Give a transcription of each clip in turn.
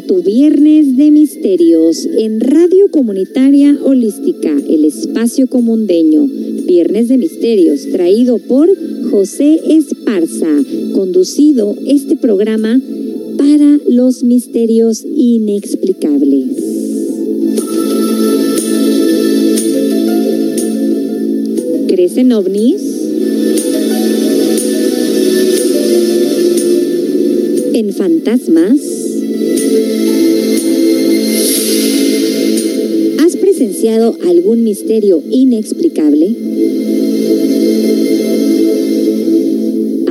Tu Viernes de Misterios en Radio Comunitaria Holística, el espacio comundeño. Viernes de Misterios, traído por José Esparza, conducido este programa para los misterios inexplicables. ¿Crecen ovnis? ¿En fantasmas? Presenciado algún misterio inexplicable?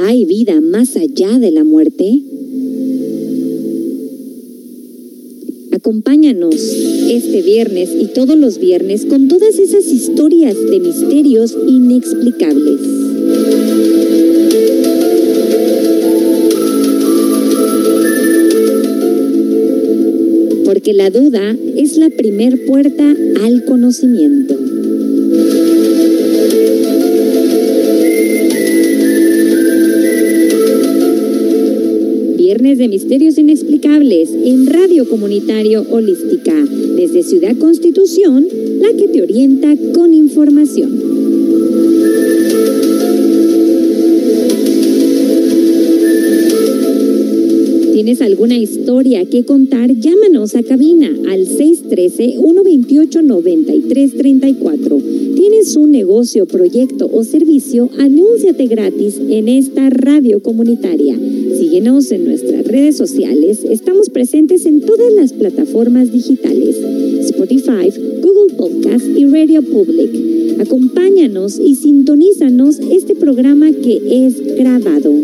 ¿Hay vida más allá de la muerte? Acompáñanos este viernes y todos los viernes con todas esas historias de misterios inexplicables. Porque la duda la primer puerta al conocimiento. Viernes de Misterios Inexplicables en Radio Comunitario Holística, desde Ciudad Constitución, la que te orienta con información. ¿Tienes alguna historia que contar? Llámanos a cabina al 613-128-9334. ¿Tienes un negocio, proyecto o servicio? Anúnciate gratis en esta radio comunitaria. Síguenos en nuestras redes sociales. Estamos presentes en todas las plataformas digitales. Spotify, Google Podcast y Radio Public. Acompáñanos y sintonízanos este programa que es grabado.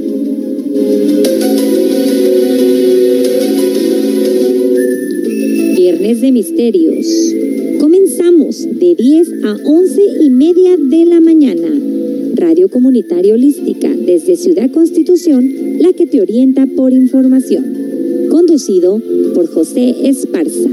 Viernes de Misterios. Comenzamos de 10 a 11 y media de la mañana. Radio Comunitaria Holística desde Ciudad Constitución, la que te orienta por información. Conducido por José Esparza.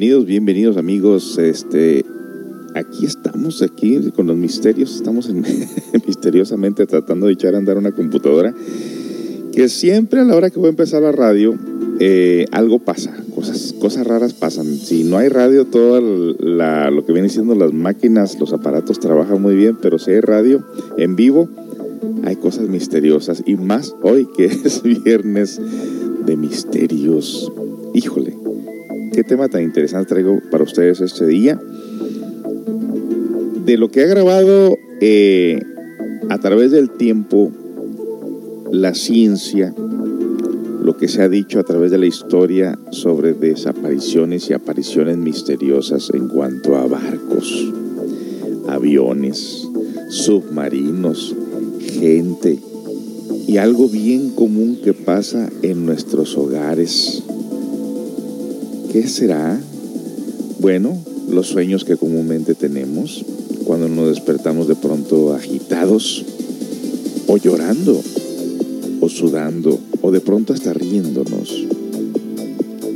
Bienvenidos, bienvenidos amigos. Este, aquí estamos, aquí con los misterios. Estamos en, misteriosamente tratando de echar a andar una computadora que siempre a la hora que voy a empezar la radio eh, algo pasa, cosas, cosas raras pasan. Si no hay radio, todo lo que vienen siendo las máquinas, los aparatos trabajan muy bien, pero si hay radio en vivo, hay cosas misteriosas y más hoy que es viernes de misterios. Híjole, qué tema tan interesante traigo para ustedes este día. De lo que ha grabado eh, a través del tiempo la ciencia, lo que se ha dicho a través de la historia sobre desapariciones y apariciones misteriosas en cuanto a barcos, aviones, submarinos, gente y algo bien común que pasa en nuestros hogares ¿Qué será? Bueno, los sueños que comúnmente tenemos cuando nos despertamos de pronto agitados o llorando o sudando o de pronto hasta riéndonos.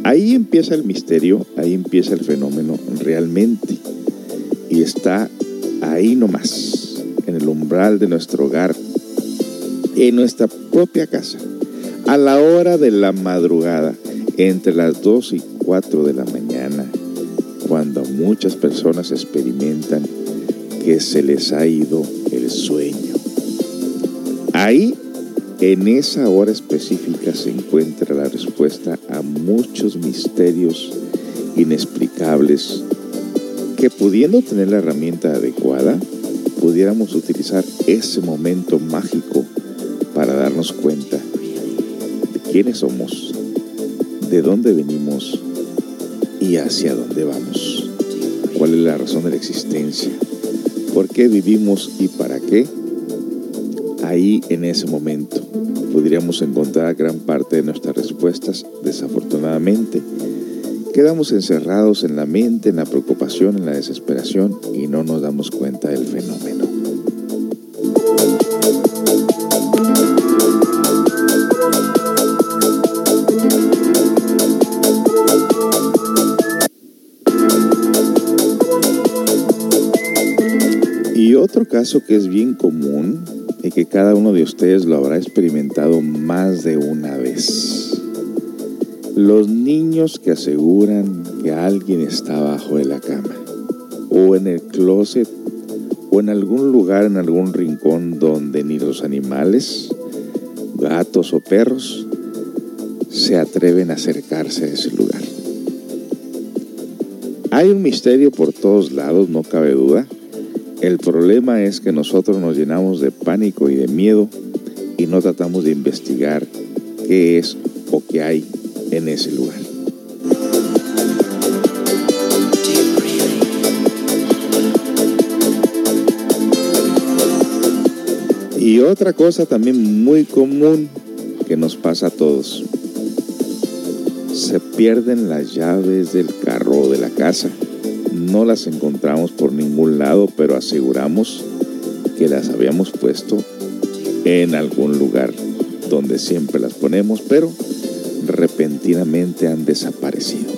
Ahí empieza el misterio, ahí empieza el fenómeno realmente y está ahí nomás, en el umbral de nuestro hogar, en nuestra propia casa, a la hora de la madrugada, entre las 2 y 4 de la mañana, cuando muchas personas experimentan que se les ha ido el sueño. Ahí, en esa hora específica, se encuentra la respuesta a muchos misterios inexplicables que pudiendo tener la herramienta adecuada, pudiéramos utilizar ese momento mágico para darnos cuenta de quiénes somos, de dónde venimos y hacia dónde vamos. ¿Cuál es la razón de la existencia? ¿Por qué vivimos y para qué? Ahí en ese momento podríamos encontrar gran parte de nuestras respuestas. Desafortunadamente, quedamos encerrados en la mente, en la preocupación, en la desesperación y no nos damos cuenta del fenómeno. Otro caso que es bien común y que cada uno de ustedes lo habrá experimentado más de una vez. Los niños que aseguran que alguien está abajo de la cama o en el closet o en algún lugar, en algún rincón donde ni los animales, gatos o perros se atreven a acercarse a ese lugar. Hay un misterio por todos lados, no cabe duda. El problema es que nosotros nos llenamos de pánico y de miedo y no tratamos de investigar qué es o qué hay en ese lugar. Y otra cosa también muy común que nos pasa a todos. Se pierden las llaves del carro o de la casa no las encontramos por ningún lado, pero aseguramos que las habíamos puesto en algún lugar donde siempre las ponemos, pero repentinamente han desaparecido.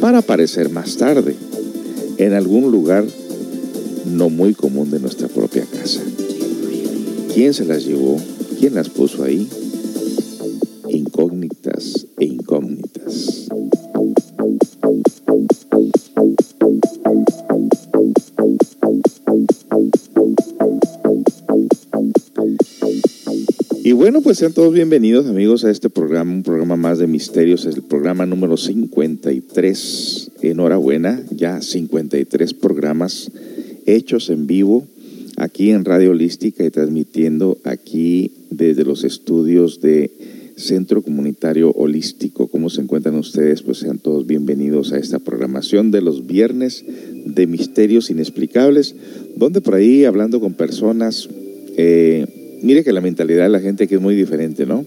Para aparecer más tarde, en algún lugar no muy común de nuestra propia casa. ¿Quién se las llevó? ¿Quién las puso ahí? Incógnitas bueno, pues sean todos bienvenidos amigos a este programa, un programa más de misterios, es el programa número 53. Enhorabuena, ya 53 programas hechos en vivo aquí en Radio Holística y transmitiendo aquí desde los estudios de Centro Comunitario Holístico. ¿Cómo se encuentran ustedes? Pues sean todos bienvenidos a esta programación de los viernes de misterios inexplicables, donde por ahí hablando con personas, eh, mire que la mentalidad de la gente aquí es muy diferente, ¿no?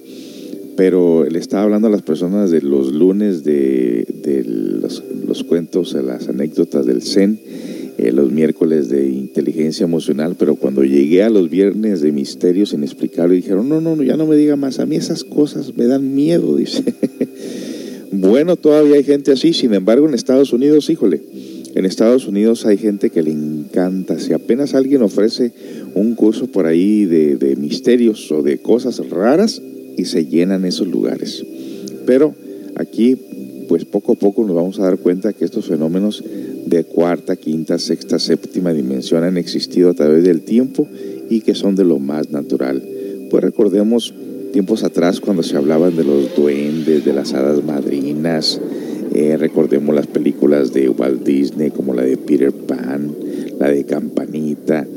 Pero le estaba hablando a las personas de los lunes de, los, los, cuentos, las anécdotas del Zen, eh, los miércoles de inteligencia emocional, pero cuando llegué a los viernes de misterios inexplicables, dijeron, no, no, no, ya no me diga más, a mí esas cosas me dan miedo, dice. bueno, todavía hay gente así, sin embargo en Estados Unidos, híjole, en Estados Unidos hay gente que le encanta, si apenas alguien ofrece un curso por ahí de, de misterios o de cosas raras, y se llenan esos lugares. Pero aquí, pues poco a poco nos vamos a dar cuenta que estos fenómenos de cuarta, quinta, sexta, séptima dimensión han existido a través del tiempo y que son de lo más natural. Pues recordemos tiempos atrás cuando se hablaban de los duendes, de las hadas madrinas, eh, recordemos las películas de Walt Disney como la de Peter Pan, la de Campanita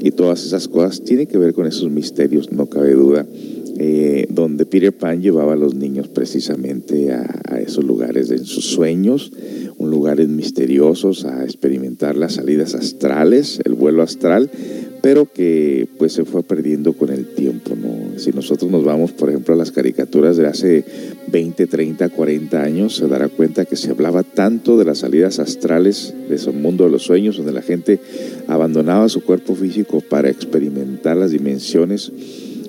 y todas esas cosas tienen que ver con esos misterios, no cabe duda. Eh, donde Peter Pan llevaba a los niños precisamente a, esos lugares en sus sueños, un lugares misteriosos, a experimentar las salidas astrales, el vuelo astral, pero que pues se fue perdiendo con el tiempo. ¿no? Si nosotros nos vamos, por ejemplo, a las caricaturas de hace 20, 30, 40 años, se dará cuenta que se hablaba tanto de las salidas astrales, de ese mundo de los sueños, donde la gente abandonaba su cuerpo físico para experimentar las dimensiones.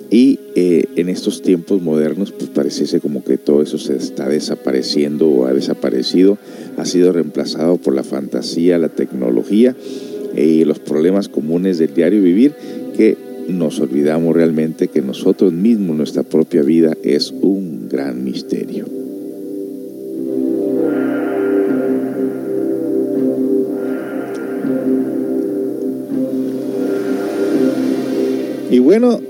Y eh, en estos tiempos modernos, pues pareciese como que todo eso se está desapareciendo o ha desaparecido, ha sido reemplazado por la fantasía, la tecnología y los problemas comunes del diario vivir que nos olvidamos realmente que nosotros mismos, nuestra propia vida, es un gran misterio. Y bueno,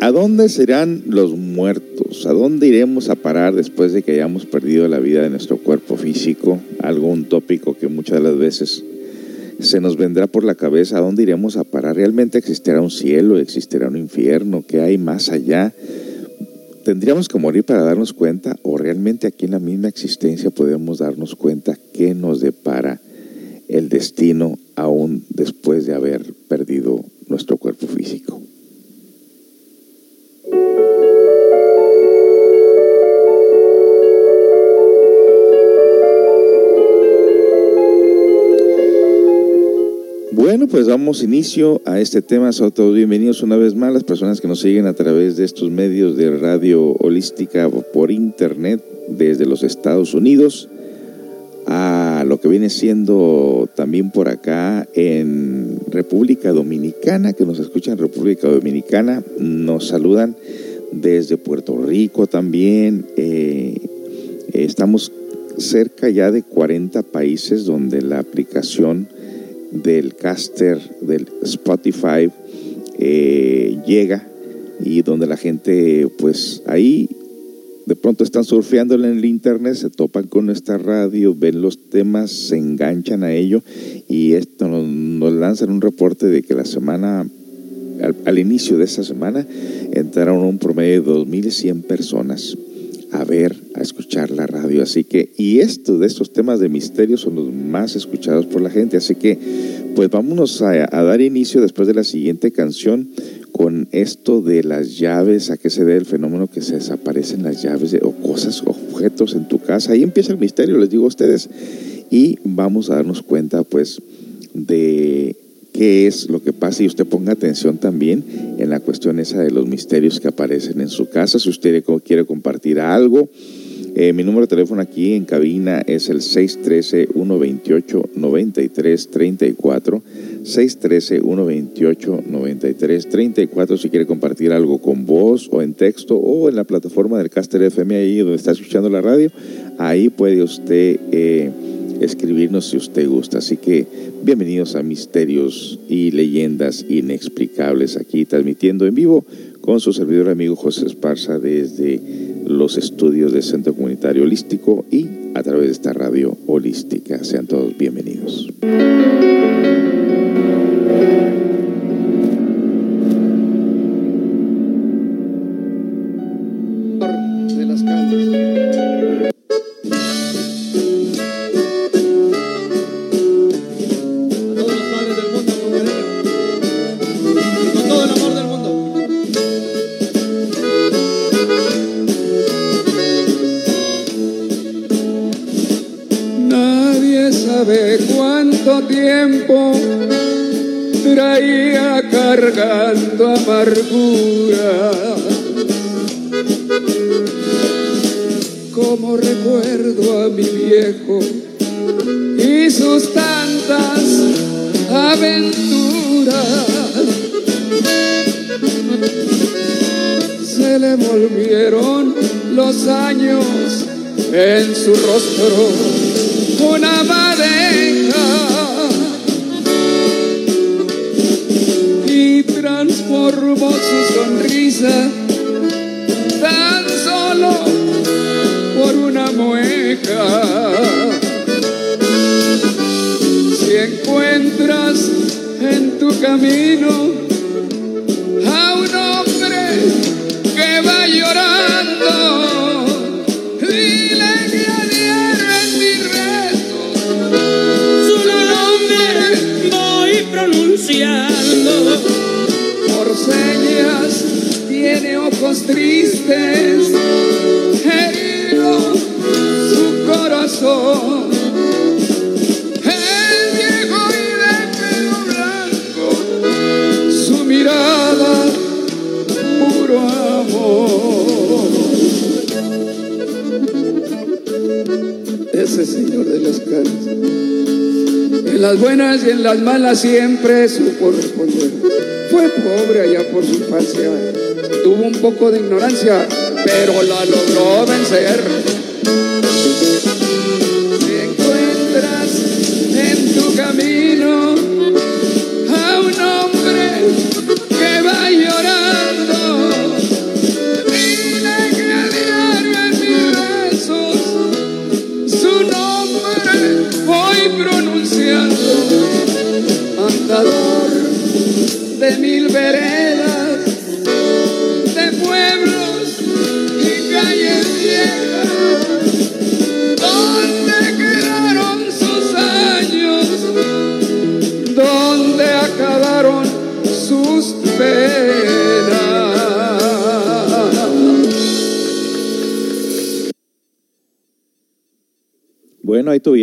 ¿A dónde serán los muertos? ¿A dónde iremos a parar después de que hayamos perdido la vida de nuestro cuerpo físico? Algo, un tópico que muchas de las veces se nos vendrá por la cabeza. ¿A dónde iremos a parar? ¿Realmente existirá un cielo? ¿Existirá un infierno? ¿Qué hay más allá? ¿Tendríamos que morir para darnos cuenta? ¿O realmente aquí en la misma existencia podemos darnos cuenta qué nos depara el destino aún después de haber perdido nuestro cuerpo físico? Bueno, pues damos inicio a este tema. Son todos bienvenidos una vez más las personas que nos siguen a través de estos medios de radio holística por internet desde los Estados Unidos a lo que viene siendo también por acá en República Dominicana, que nos escuchan en República Dominicana, nos saludan desde Puerto Rico también. Eh, estamos cerca ya de 40 países donde la aplicación del caster del Spotify eh, llega y donde la gente pues ahí de pronto están surfeando en el internet, se topan con nuestra radio, ven los temas, se enganchan a ello y esto nos, lanzan un reporte de que la semana, al, inicio de esta semana, entraron un promedio de 2.100 personas a ver, a escuchar la radio. Así que, y estos de estos temas de misterio son los más escuchados por la gente. Así que, pues vámonos a, dar inicio después de la siguiente canción con esto de las llaves, a qué se debe el fenómeno que se desaparecen las llaves o cosas, objetos en tu casa. Ahí empieza el misterio, les digo a ustedes. Y vamos a darnos cuenta, pues, de qué es lo que pasa y usted ponga atención también en la cuestión esa de los misterios que aparecen en su casa. Si usted quiere compartir algo, eh, mi número de teléfono aquí en cabina es el 613-128-9334. 613-128-9334. Si quiere compartir algo con voz o en texto o en la plataforma del Caster FM ahí donde está escuchando la radio, ahí puede usted... Eh, escribirnos si usted gusta. Así que bienvenidos a Misterios y Leyendas Inexplicables aquí transmitiendo en vivo con su servidor amigo José Esparza desde los estudios del Centro Comunitario Holístico y a través de esta radio holística. Sean todos bienvenidos. Siempre supo responder. Fue pobre allá por su infancia, tuvo un poco de ignorancia, pero la logró vencer.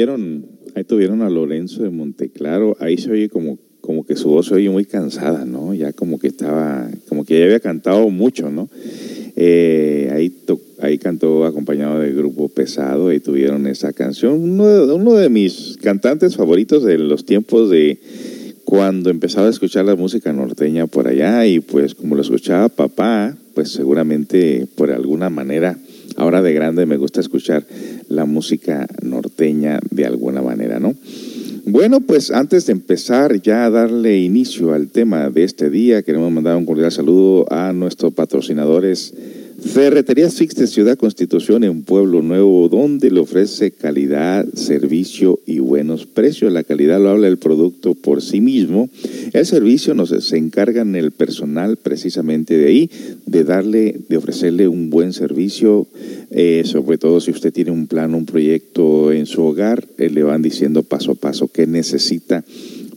Tuvieron, ahí tuvieron a Lorenzo de Monteclaro, ahí se oye como, como que su voz se oye muy cansada, ¿no? Ya como que estaba, como que ya había cantado mucho, ¿no? Eh, ahí, ahí cantó acompañado del grupo Pesado, ahí tuvieron esa canción, uno de, uno de mis cantantes favoritos de los tiempos de cuando empezaba a escuchar la música norteña por allá y pues como lo escuchaba papá, pues seguramente por alguna manera ahora de grande me gusta escuchar la música norteña de alguna manera, ¿no? Bueno, pues antes de empezar ya a darle inicio al tema de este día, queremos mandar un cordial saludo a nuestros patrocinadores Ferreterías Fix de Ciudad Constitución en Pueblo Nuevo, donde le ofrece calidad, servicio y buenos precios. La calidad lo habla el producto por sí mismo. El servicio nos se encarga en el personal precisamente de ahí, de darle, de ofrecerle un buen servicio, eh, sobre todo si usted tiene un plan, un proyecto en su hogar, eh, le van diciendo paso a paso qué necesita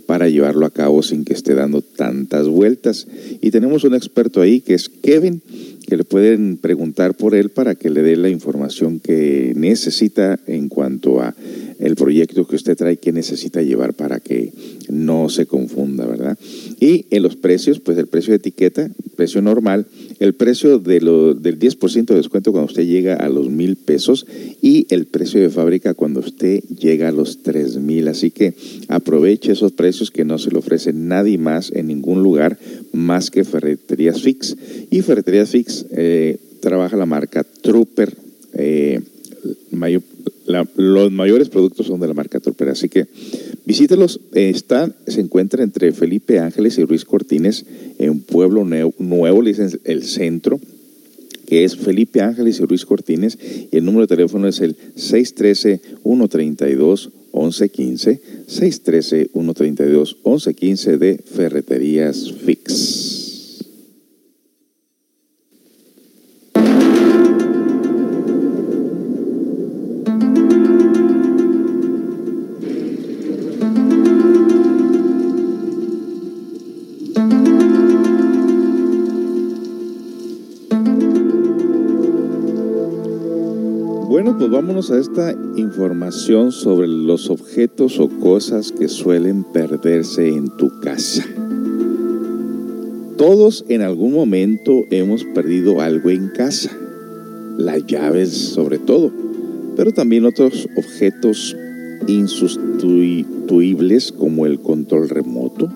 para llevarlo a cabo sin que esté dando tantas vueltas. Y tenemos un experto ahí que es Kevin que le pueden preguntar por él para que le dé la información que necesita en cuanto a el proyecto que usted trae que necesita llevar para que no se confunda, ¿verdad? Y en los precios, pues el precio de etiqueta, precio normal, el precio de lo, del 10% de descuento cuando usted llega a los mil pesos y el precio de fábrica cuando usted llega a los tres mil. Así que aproveche esos precios que no se le ofrece nadie más en ningún lugar más que Ferreterías Fix. Y Ferreterías Fix eh, trabaja la marca Trooper. Eh, los mayores productos son de la marca Trooper, así que Visítelos, están, se encuentra entre Felipe Ángeles y Ruiz Cortines en Pueblo Nuevo, le dicen el centro, que es Felipe Ángeles y Ruiz Cortines, y el número de teléfono es el 613-132-1115, 613-132-1115 de Ferreterías Fix. Vámonos a esta información sobre los objetos o cosas que suelen perderse en tu casa. Todos en algún momento hemos perdido algo en casa, las llaves sobre todo, pero también otros objetos insustituibles como el control remoto,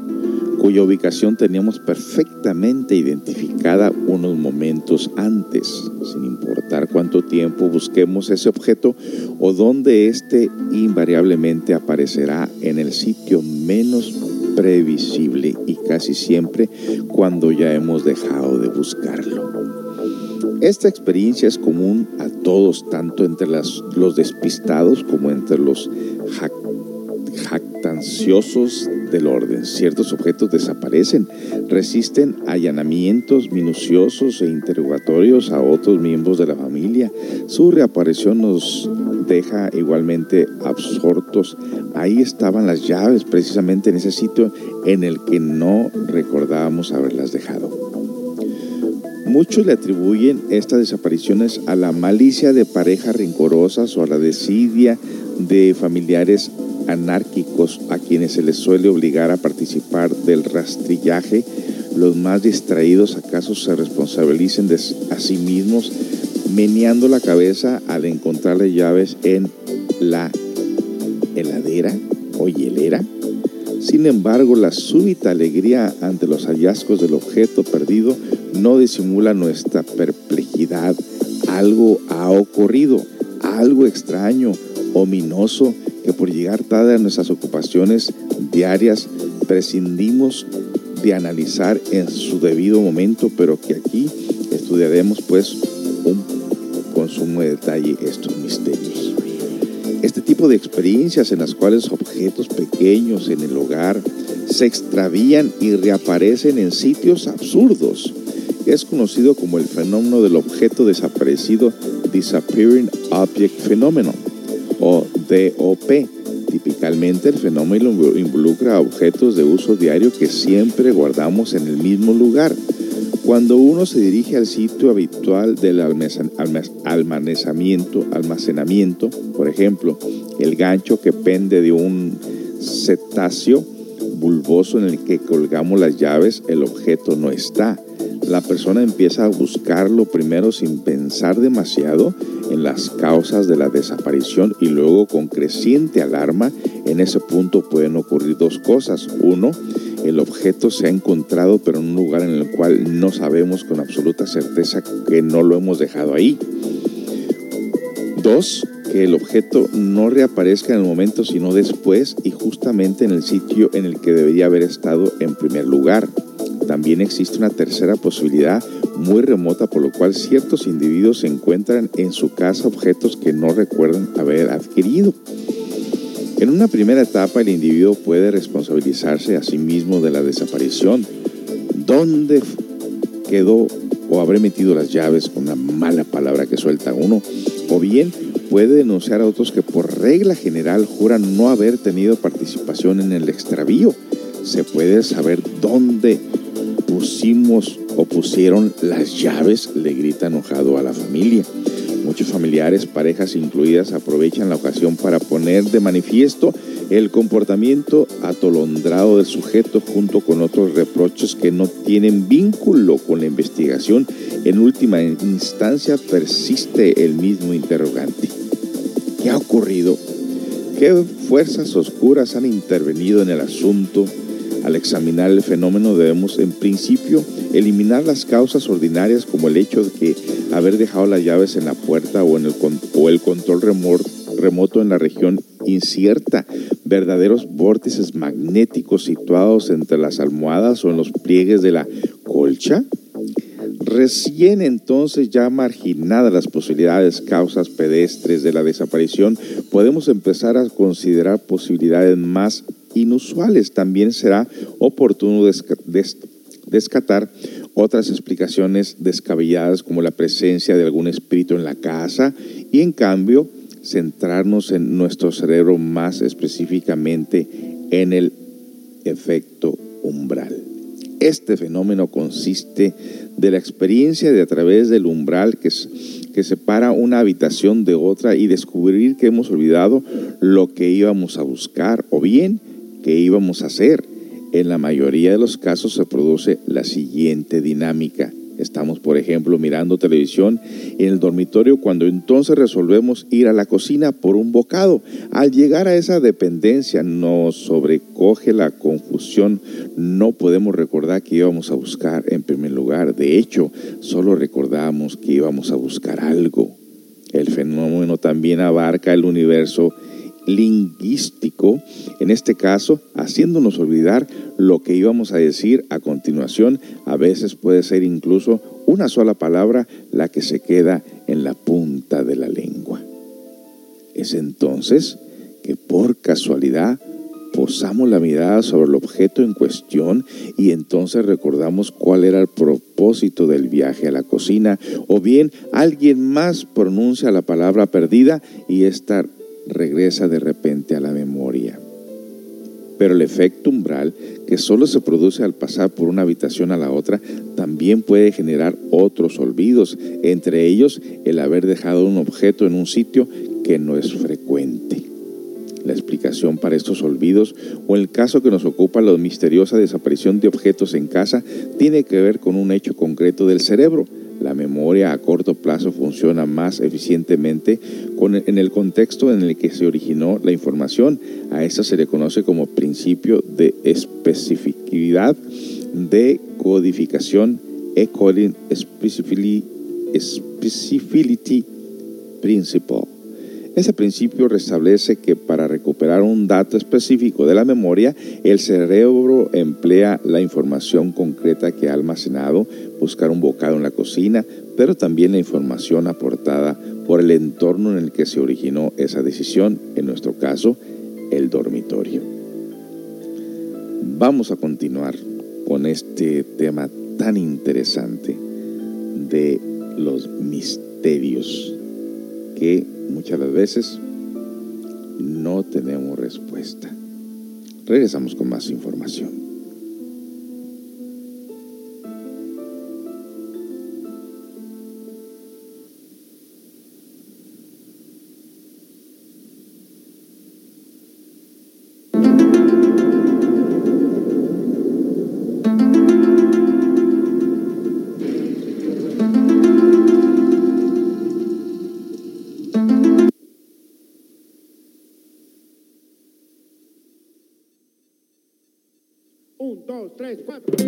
cuya ubicación teníamos perfectamente identificada unos momentos antes, sin importar cuánto tiempo busquemos ese objeto o dónde éste invariablemente aparecerá en el sitio menos previsible y casi siempre cuando ya hemos dejado de buscarlo. Esta experiencia es común a todos, tanto entre los despistados como entre los jactanciosos del orden. Ciertos objetos desaparecen, resisten allanamientos minuciosos e interrogatorios a otros miembros de la familia. Su reaparición nos deja igualmente absortos. Ahí estaban las llaves, precisamente en ese sitio en el que no recordábamos haberlas dejado. Muchos le atribuyen estas desapariciones a la malicia de parejas rencorosas o a la desidia de familiares anárquicos a quienes se les suele obligar a participar del rastrillaje, los más distraídos acaso se responsabilicen de a sí mismos meneando la cabeza al encontrarle llaves en la heladera o hielera. Sin embargo, la súbita alegría ante los hallazgos del objeto perdido no disimula nuestra perplejidad. Algo ha ocurrido, algo extraño, ominoso, que por llegar tarde a nuestras ocupaciones diarias prescindimos de analizar en su debido momento, pero que aquí estudiaremos pues un consumo de detalle estos misterios. Este tipo de experiencias en las cuales objetos pequeños en el hogar se extravían y reaparecen en sitios absurdos es conocido como el fenómeno del objeto desaparecido Disappearing Object Phenomenon o DOP. Típicamente el fenómeno involucra objetos de uso diario que siempre guardamos en el mismo lugar. Cuando uno se dirige al sitio habitual del almacenamiento, almacenamiento, por ejemplo, el gancho que pende de un cetáceo bulboso en el que colgamos las llaves, el objeto no está la persona empieza a buscarlo primero sin pensar demasiado en las causas de la desaparición y luego con creciente alarma, en ese punto pueden ocurrir dos cosas. Uno, el objeto se ha encontrado pero en un lugar en el cual no sabemos con absoluta certeza que no lo hemos dejado ahí. Dos, que el objeto no reaparezca en el momento sino después y justamente en el sitio en el que debería haber estado en primer lugar. También existe una tercera posibilidad muy remota por lo cual ciertos individuos encuentran en su casa objetos que no recuerdan haber adquirido. En una primera etapa el individuo puede responsabilizarse a sí mismo de la desaparición. ¿Dónde quedó o habré metido las llaves con una mala palabra que suelta uno? O bien puede denunciar a otros que por regla general juran no haber tenido participación en el extravío. Se puede saber dónde pusimos o pusieron las llaves, le grita enojado a la familia. Muchos familiares, parejas incluidas, aprovechan la ocasión para poner de manifiesto el comportamiento atolondrado del sujeto junto con otros reproches que no tienen vínculo con la investigación. En última instancia persiste el mismo interrogante. ¿Qué ha ocurrido? ¿Qué fuerzas oscuras han intervenido en el asunto? Al examinar el fenómeno debemos en principio eliminar las causas ordinarias como el hecho de que haber dejado las llaves en la puerta o, en el, o el control remoto en la región incierta verdaderos vórtices magnéticos situados entre las almohadas o en los pliegues de la colcha? Recién entonces, ya marginadas las posibilidades, causas pedestres de la desaparición, podemos empezar a considerar posibilidades más inusuales. También será oportuno descatar otras explicaciones descabelladas como la presencia de algún espíritu en la casa y en cambio centrarnos en nuestro cerebro más específicamente en el efecto umbral. Este fenómeno consiste de la experiencia de a través del umbral que, que separa una habitación de otra y descubrir que hemos olvidado lo que íbamos a buscar o bien que íbamos a hacer. En la mayoría de los casos se produce la siguiente dinámica. Estamos, por ejemplo, mirando televisión en el dormitorio cuando entonces resolvemos ir a la cocina por un bocado. Al llegar a esa dependencia nos sobrecoge la confusión. No podemos recordar que íbamos a buscar en primer lugar. De hecho, solo recordamos que íbamos a buscar algo. El fenómeno también abarca el universo lingüístico, en este caso haciéndonos olvidar lo que íbamos a decir a continuación, a veces puede ser incluso una sola palabra la que se queda en la punta de la lengua. Es entonces que por casualidad posamos la mirada sobre el objeto en cuestión y entonces recordamos cuál era el propósito del viaje a la cocina o bien alguien más pronuncia la palabra perdida y esta regresa de repente a la memoria. Pero el efecto umbral, que solo se produce al pasar por una habitación a la otra, también puede generar otros olvidos, entre ellos el haber dejado un objeto en un sitio que no es frecuente. La explicación para estos olvidos, o el caso que nos ocupa la misteriosa desaparición de objetos en casa, tiene que ver con un hecho concreto del cerebro, la memoria a corto plazo funciona más eficientemente en el contexto en el que se originó la información. A eso se le conoce como principio de especificidad de codificación Encoding Specificity Principle. Ese principio restablece que para recuperar un dato específico de la memoria, el cerebro emplea la información concreta que ha almacenado, buscar un bocado en la cocina, pero también la información aportada por el entorno en el que se originó esa decisión, en nuestro caso, el dormitorio. Vamos a continuar con este tema tan interesante de los misterios que muchas veces no tenemos respuesta. Regresamos con más información. dos, tres, cuatro.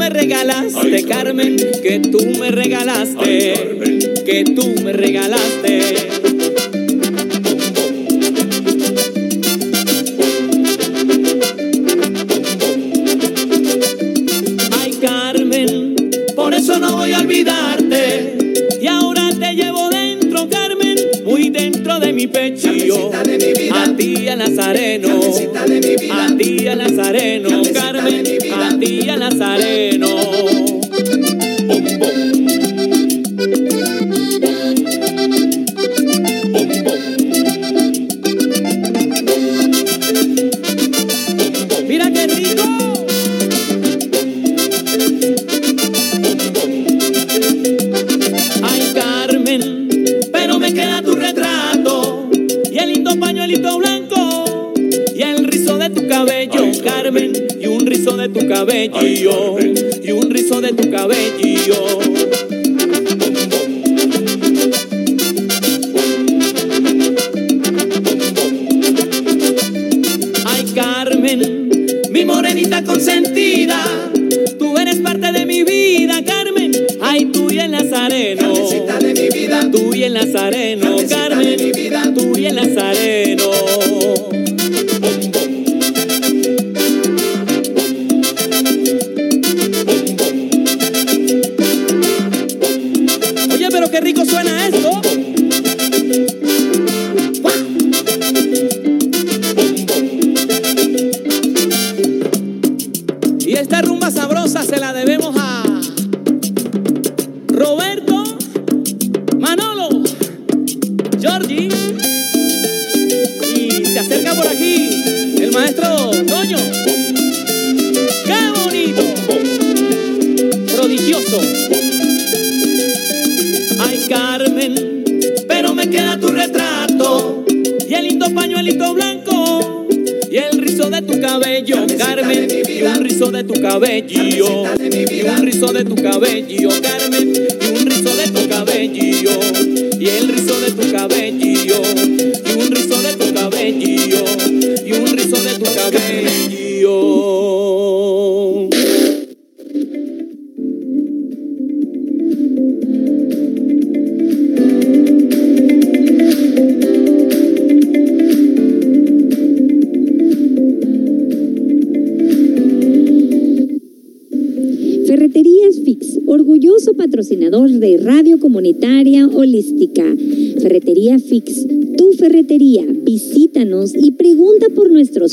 me regalaste, Carmen, que tú me regalaste, Ay, que tú me regalaste. Ay, Carmen, por eso no voy a olvidarte. Y ahora te llevo dentro, Carmen, muy dentro de mi pecho. A ti, a Nazareno. A ti, a Nazareno.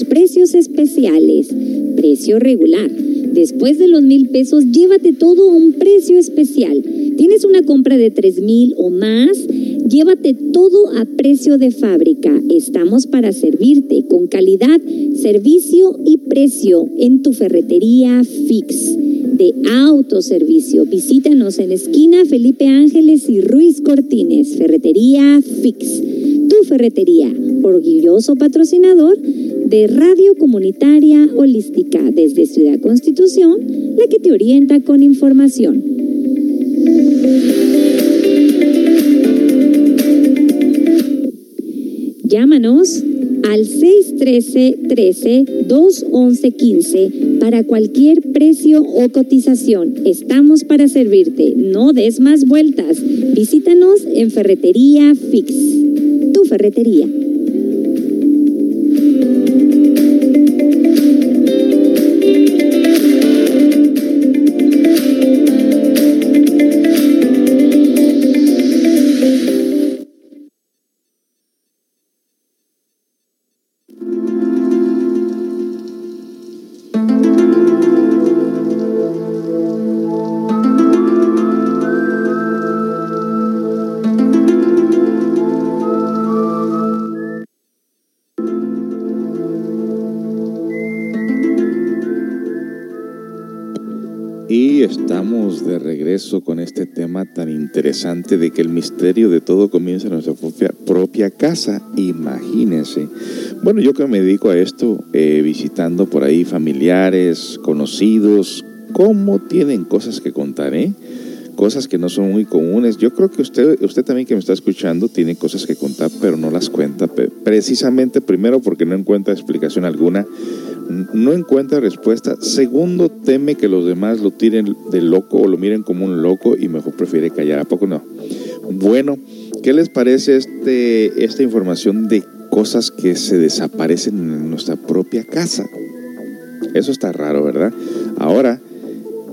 Precios especiales. Precio regular. Después de los mil pesos, llévate todo a un precio especial. ¿Tienes una compra de tres mil o más? Llévate todo a precio de fábrica. Estamos para servirte con calidad, servicio y precio en tu ferretería Fix de autoservicio. Visítanos en esquina Felipe Ángeles y Ruiz Cortines, Ferretería Fix. Ferretería, orgulloso patrocinador de Radio Comunitaria Holística desde Ciudad Constitución, la que te orienta con información. Llámanos al 613-13-211-15 para cualquier precio o cotización. Estamos para servirte. No des más vueltas. Visítanos en Ferretería Fix. Tu ferretería. Regreso con este tema tan interesante de que el misterio de todo comienza en nuestra propia, casa. Imagínense. Bueno, yo que me dedico a esto, eh, visitando por ahí familiares, conocidos, cómo tienen cosas que contar, ¿eh? Cosas que no son muy comunes. Yo creo que usted, usted también que me está escuchando tiene cosas que contar, pero no las cuenta. Precisamente, primero, porque no encuentra explicación alguna no encuentra respuesta. Segundo, teme que los demás lo tiren de loco o lo miren como un loco y mejor prefiere callar. ¿A poco no? Bueno, ¿qué les parece este, esta información de cosas que se desaparecen en nuestra propia casa? Eso está raro, ¿verdad? Ahora,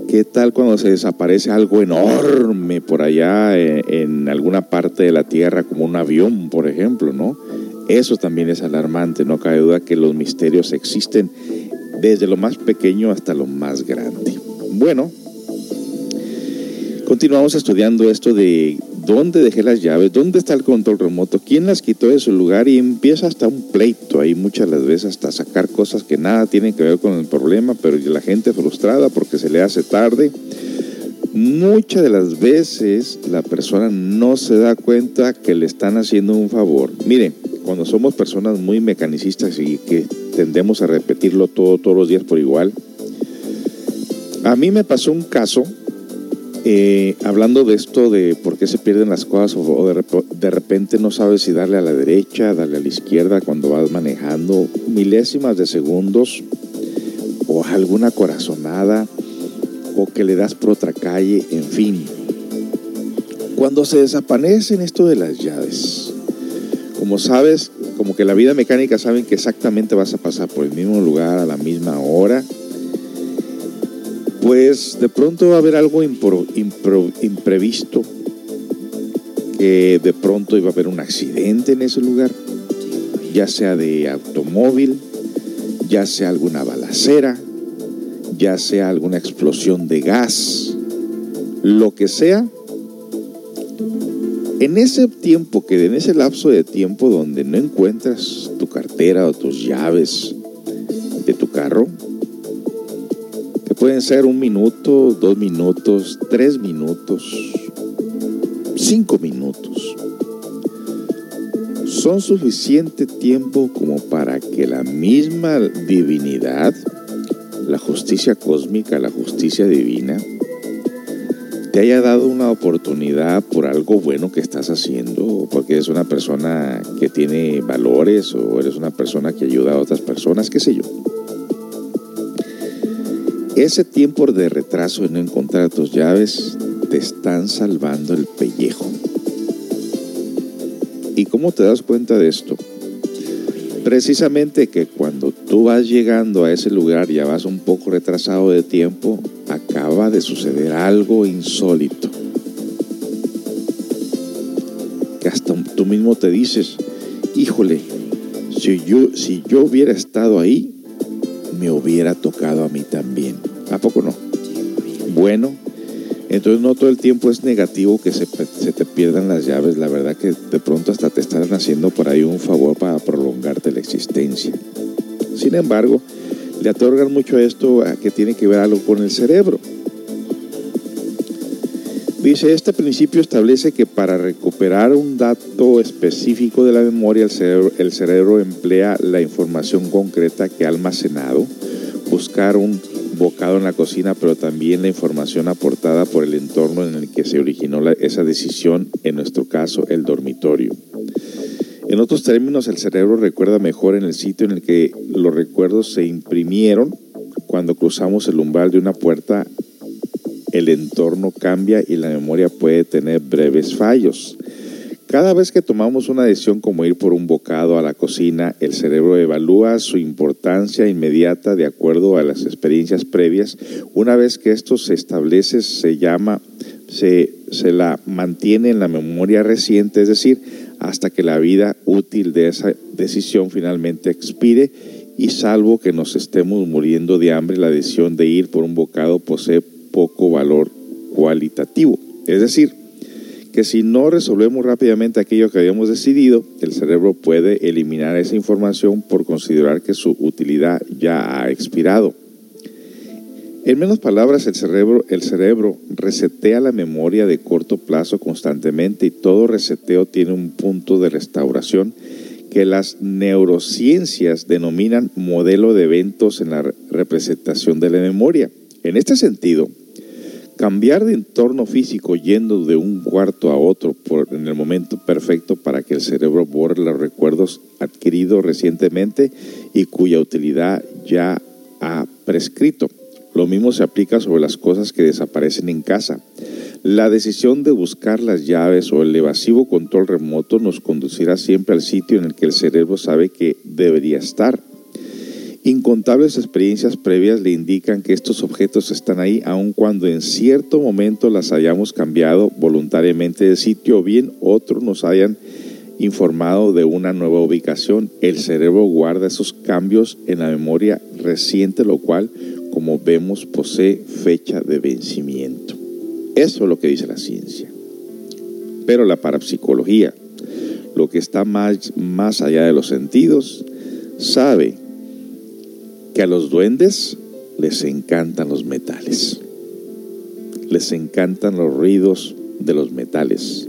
¿qué tal cuando se desaparece algo enorme por allá en, en alguna parte de la Tierra, como un avión, por ejemplo, ¿no? Eso también es alarmante, no cabe duda que los misterios existen desde lo más pequeño hasta lo más grande. Bueno, continuamos estudiando esto de dónde dejé las llaves, dónde está el control remoto, quién las quitó de su lugar y empieza hasta un pleito ahí muchas veces hasta sacar cosas que nada tienen que ver con el problema, pero la gente frustrada porque se le hace tarde. Muchas de las veces la persona no se da cuenta que le están haciendo un favor. Miren, cuando somos personas muy mecanicistas y que tendemos a repetirlo todo todos los días por igual, A mí me pasó un caso, eh, hablando de esto de por qué se pierden las cosas o, de, de, repente no sabes si darle a la derecha, darle a la izquierda cuando vas manejando milésimas de segundos o alguna corazonada o que le das por otra calle, en fin. Cuando se desaparecen esto de las llaves, como sabes, como que la vida mecánica saben que exactamente vas a pasar por el mismo lugar a la misma hora, pues de pronto va a haber algo imprevisto, que de pronto iba a haber un accidente en ese lugar, ya sea de automóvil, ya sea alguna balacera, ya sea alguna explosión de gas, lo que sea. En ese tiempo, que en ese lapso de tiempo donde no encuentras tu cartera o tus llaves de tu carro, pueden ser un minuto, dos minutos, tres minutos, cinco minutos. Son suficiente tiempo como para que la misma divinidad, la justicia cósmica, la justicia divina, te haya dado una oportunidad por algo bueno que estás haciendo, o porque eres una persona que tiene valores, o eres una persona que ayuda a otras personas, qué sé yo. Ese tiempo de retraso en no encontrar tus llaves te están salvando el pellejo. ¿Y cómo te das cuenta de esto? Precisamente que cuando tú vas llegando a ese lugar, ya vas un poco retrasado de tiempo, acaba de suceder algo insólito. Que hasta tú mismo te dices, híjole, si yo, si yo hubiera estado ahí, me hubiera tocado a mí también. ¿A poco no? Bueno, entonces no todo el tiempo es negativo que se, te pierdan las llaves. La verdad que de pronto hasta te están haciendo por ahí un favor para prolongarte la existencia. Sin embargo, le otorgan mucho esto a que tiene que ver algo con el cerebro. Dice, este principio establece que para recuperar un dato específico de la memoria, el cerebro, el cerebro emplea la información concreta que ha almacenado, buscar un bocado en la cocina, pero también la información aportada por el entorno en el que se originó esa decisión, en nuestro caso, el dormitorio. En otros términos, el cerebro recuerda mejor en el sitio en el que los recuerdos se imprimieron. Cuando cruzamos el umbral de una puerta el entorno cambia y la memoria puede tener breves fallos. Cada vez que tomamos una decisión como ir por un bocado a la cocina, el cerebro evalúa su importancia inmediata de acuerdo a las experiencias previas. Una vez que esto se establece, se llama, se, se la mantiene en la memoria reciente, es decir, hasta que la vida útil de esa decisión finalmente expire y salvo que nos estemos muriendo de hambre, la decisión de ir por un bocado posee poco valor cualitativo. Es decir, que si no resolvemos rápidamente aquello que habíamos decidido, el cerebro puede eliminar esa información por considerar que su utilidad ya ha expirado. En menos palabras, el cerebro, el cerebro resetea la memoria de corto plazo constantemente y todo reseteo tiene un punto de restauración que las neurociencias denominan modelo de eventos en la representación de la memoria. En este sentido, Cambiar de entorno físico yendo de un cuarto a otro en el momento perfecto para que el cerebro borre los recuerdos adquiridos recientemente y cuya utilidad ya ha prescrito. Lo mismo se aplica sobre las cosas que desaparecen en casa. La decisión de buscar las llaves o el evasivo control remoto nos conducirá siempre al sitio en el que el cerebro sabe que debería estar. Incontables experiencias previas le indican que estos objetos están ahí aun cuando en cierto momento las hayamos cambiado voluntariamente de sitio o bien otros nos hayan informado de una nueva ubicación. El cerebro guarda esos cambios en la memoria reciente, lo cual, como vemos, posee fecha de vencimiento. Eso es lo que dice la ciencia. Pero la parapsicología, lo que está más, más allá de los sentidos, sabe que a los duendes les encantan los metales. Les encantan los ruidos de los metales.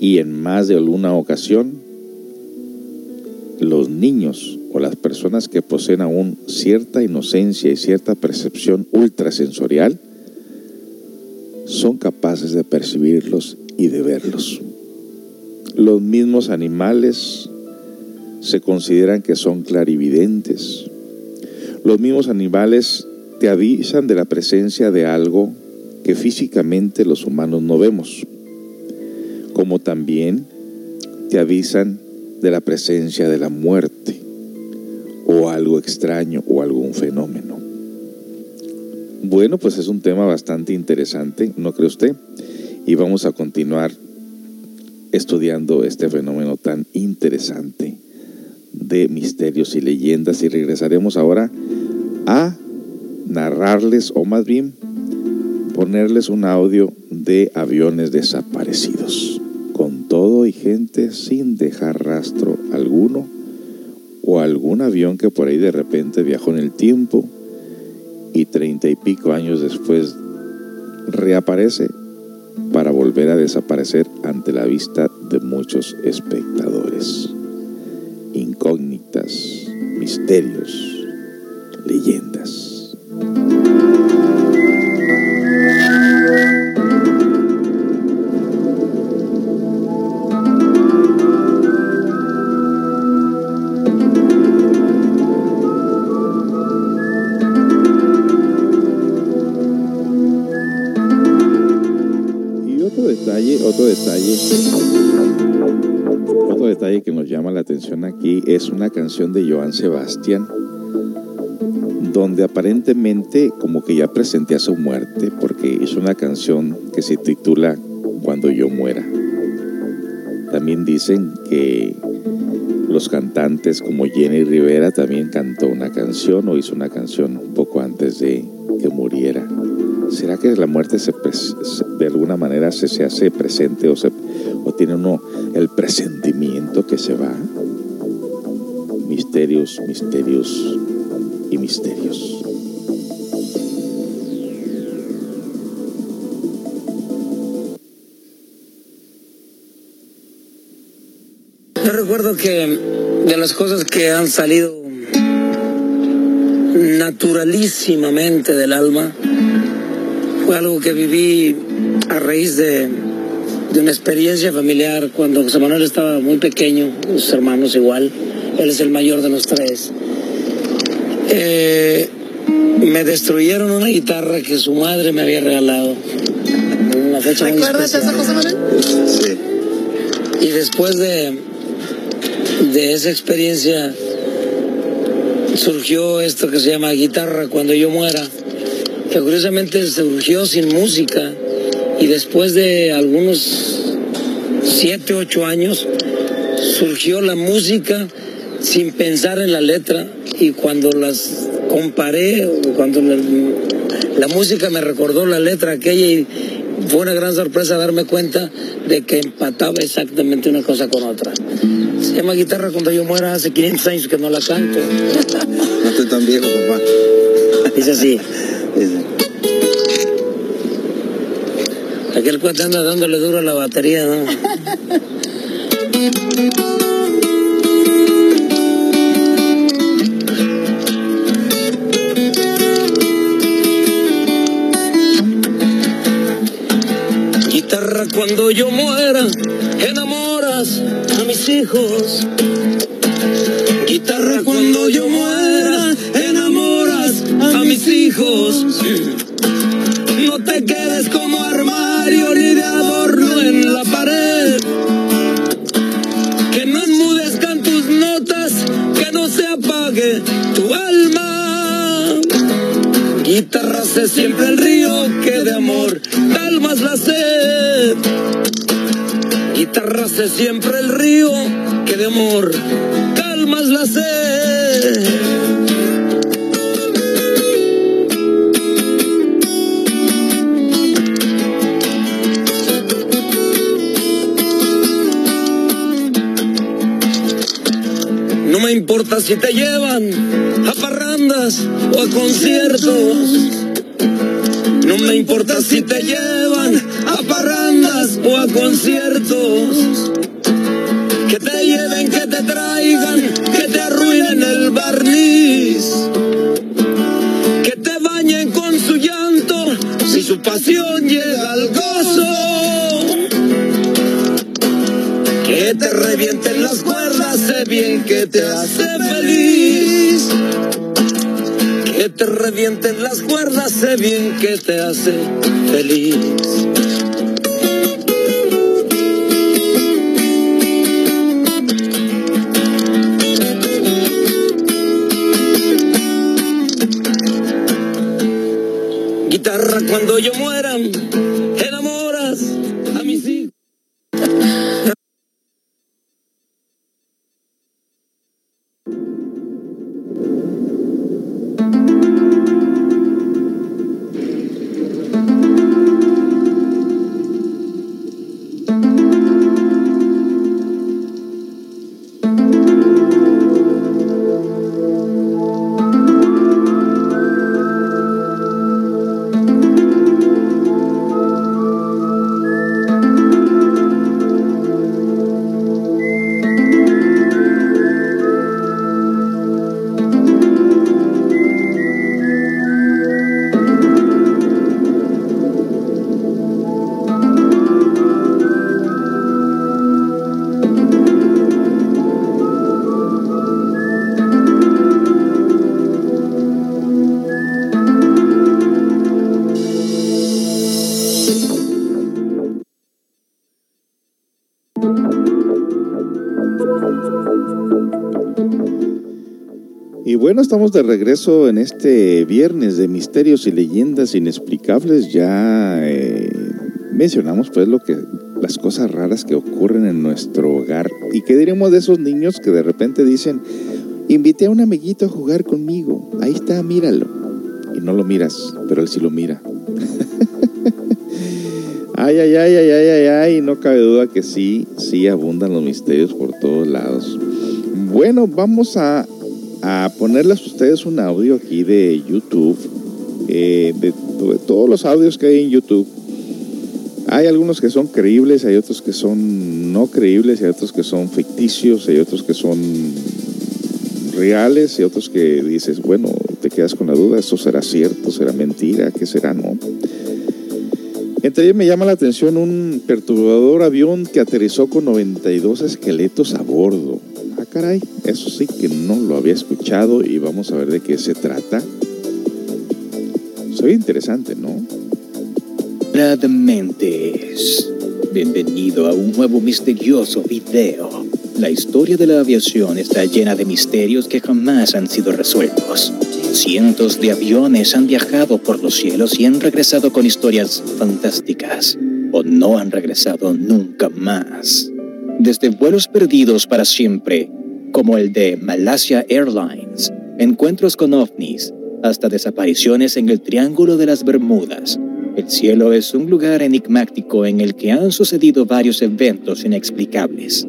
Y en más de alguna ocasión los niños o las personas que poseen aún cierta inocencia y cierta percepción ultrasensorial son capaces de percibirlos y de verlos. Los mismos animales se consideran que son clarividentes. Los mismos animales te avisan de la presencia de algo que físicamente los humanos no vemos, como también te avisan de la presencia de la muerte o algo extraño o algún fenómeno. Bueno, pues es un tema bastante interesante, ¿no cree usted? Y vamos a continuar estudiando este fenómeno tan interesante de misterios y leyendas y regresaremos ahora a narrarles o más bien ponerles un audio de aviones desaparecidos con todo y gente sin dejar rastro alguno o algún avión que por ahí de repente viajó en el tiempo y treinta y pico años después reaparece para volver a desaparecer ante la vista de muchos espectadores. Misterios, leyendas. Y otro detalle, otro detalle, otro detalle que nos llama la atención aquí es una de Joan Sebastián, donde aparentemente como que ya presentía su muerte, porque hizo una canción que se titula Cuando yo muera. También dicen que los cantantes como Jenny Rivera también cantó una canción o hizo una canción un poco antes de que muriera. ¿Será que la muerte se- de alguna manera se, se hace presente o, se, o tiene uno el presentimiento que se va? Misterios, misterios y misterios. Yo recuerdo que de las cosas que han salido naturalísimamente del alma fue algo que viví a raíz de, de una experiencia familiar cuando José Manuel estaba muy pequeño, sus hermanos igual, él es el mayor de los tres. Eh, me destruyeron una guitarra que su madre me había regalado. En una fecha muy ¿Recuerdas especial. eso, José Manuel? Sí. Y después de, de esa experiencia surgió esto que se llama guitarra cuando yo muera, que curiosamente surgió sin música y después de algunos siete, ocho años surgió la música sin pensar en la letra y cuando las comparé, cuando la, la música me recordó la letra aquella y fue una gran sorpresa darme cuenta de que empataba exactamente una cosa con otra. Se llama Guitarra cuando yo muera, hace 500 años que no la canto. No estoy tan viejo, papá. Dice así. Aquel cuate anda dándole duro a la batería, ¿no? cuando yo muera, enamoras a mis hijos. Guitarra cuando yo muera, enamoras a mis hijos. No te quedes como armario ni de adorno en la pared. Que no enmudezcan tus notas, que no se apague tu alma. Guitarra sé siempre el río que de Sé siempre el río que de amor calmas la sed. No me importa si te llevan a parrandas o a conciertos. No me importa si te llevan o a conciertos. Que te lleven, que te traigan, que te arruinen el barniz. Que te bañen con su llanto, si su pasión llega al gozo. Que te revienten las cuerdas, sé bien que te hace feliz. Que te revienten las cuerdas, sé bien que te hace feliz. Yo muera, de regreso en este viernes de misterios y leyendas inexplicables. Ya eh, mencionamos pues lo que las cosas raras que ocurren en nuestro hogar. ¿Y qué diremos de esos niños que de repente dicen, invité a un amiguito a jugar conmigo? Ahí está, míralo. Y no lo miras, pero él sí lo mira. ay, ay, ay, ay, ay, ay, ay, no cabe duda que sí, sí abundan los misterios por todos lados. Bueno, vamos a a ponerles ustedes un audio aquí de YouTube, eh, de, de, todos los audios que hay en YouTube. Hay algunos que son creíbles, hay otros que son no creíbles, hay otros que son ficticios, hay otros que son reales y otros que dices, bueno, te quedas con la duda, ¿esto será cierto, será mentira, qué será, no? Entre ellos me llama la atención un perturbador avión que aterrizó con 92 esqueletos a bordo. Caray, eso sí que no lo había escuchado y vamos a ver de qué se trata. Soy interesante, ¿no? Mentes. Bienvenido a un nuevo misterioso video. La historia de la aviación está llena de misterios que jamás han sido resueltos. Cientos de aviones han viajado por los cielos y han regresado con historias fantásticas. O no han regresado nunca más. Desde vuelos perdidos para siempre, como el de Malaysia Airlines, encuentros con ovnis, hasta desapariciones en el Triángulo de las Bermudas. El cielo es un lugar enigmático en el que han sucedido varios eventos inexplicables.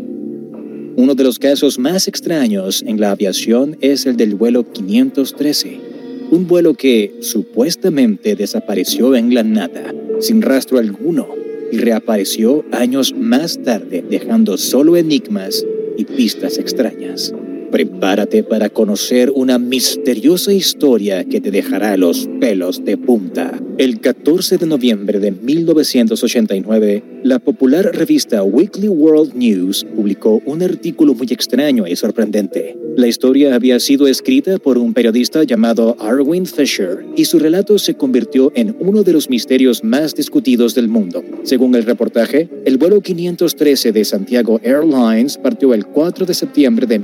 Uno de los casos más extraños en la aviación es el del vuelo 513, un vuelo que supuestamente desapareció en la nada, sin rastro alguno, y reapareció años más tarde dejando solo enigmas y pistas extrañas. Prepárate para conocer una misteriosa historia que te dejará los pelos de punta. El 14 de noviembre de 1989, la popular revista Weekly World News publicó un artículo muy extraño y sorprendente. La historia había sido escrita por un periodista llamado Arwin Fisher y su relato se convirtió en uno de los misterios más discutidos del mundo. Según el reportaje, el vuelo 513 de Santiago Airlines partió el 4 de septiembre de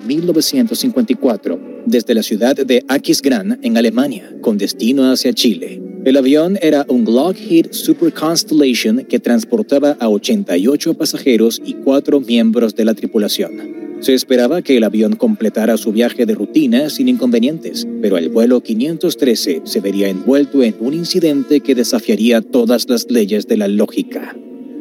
1954 desde la ciudad de Aquisgrán, en Alemania, con destino hacia Chile. El avión era un Lockheed Super Constellation que transportaba a 88 pasajeros y cuatro miembros de la tripulación. Se esperaba que el avión completara su viaje de rutina sin inconvenientes, pero el vuelo 513 se vería envuelto en un incidente que desafiaría todas las leyes de la lógica.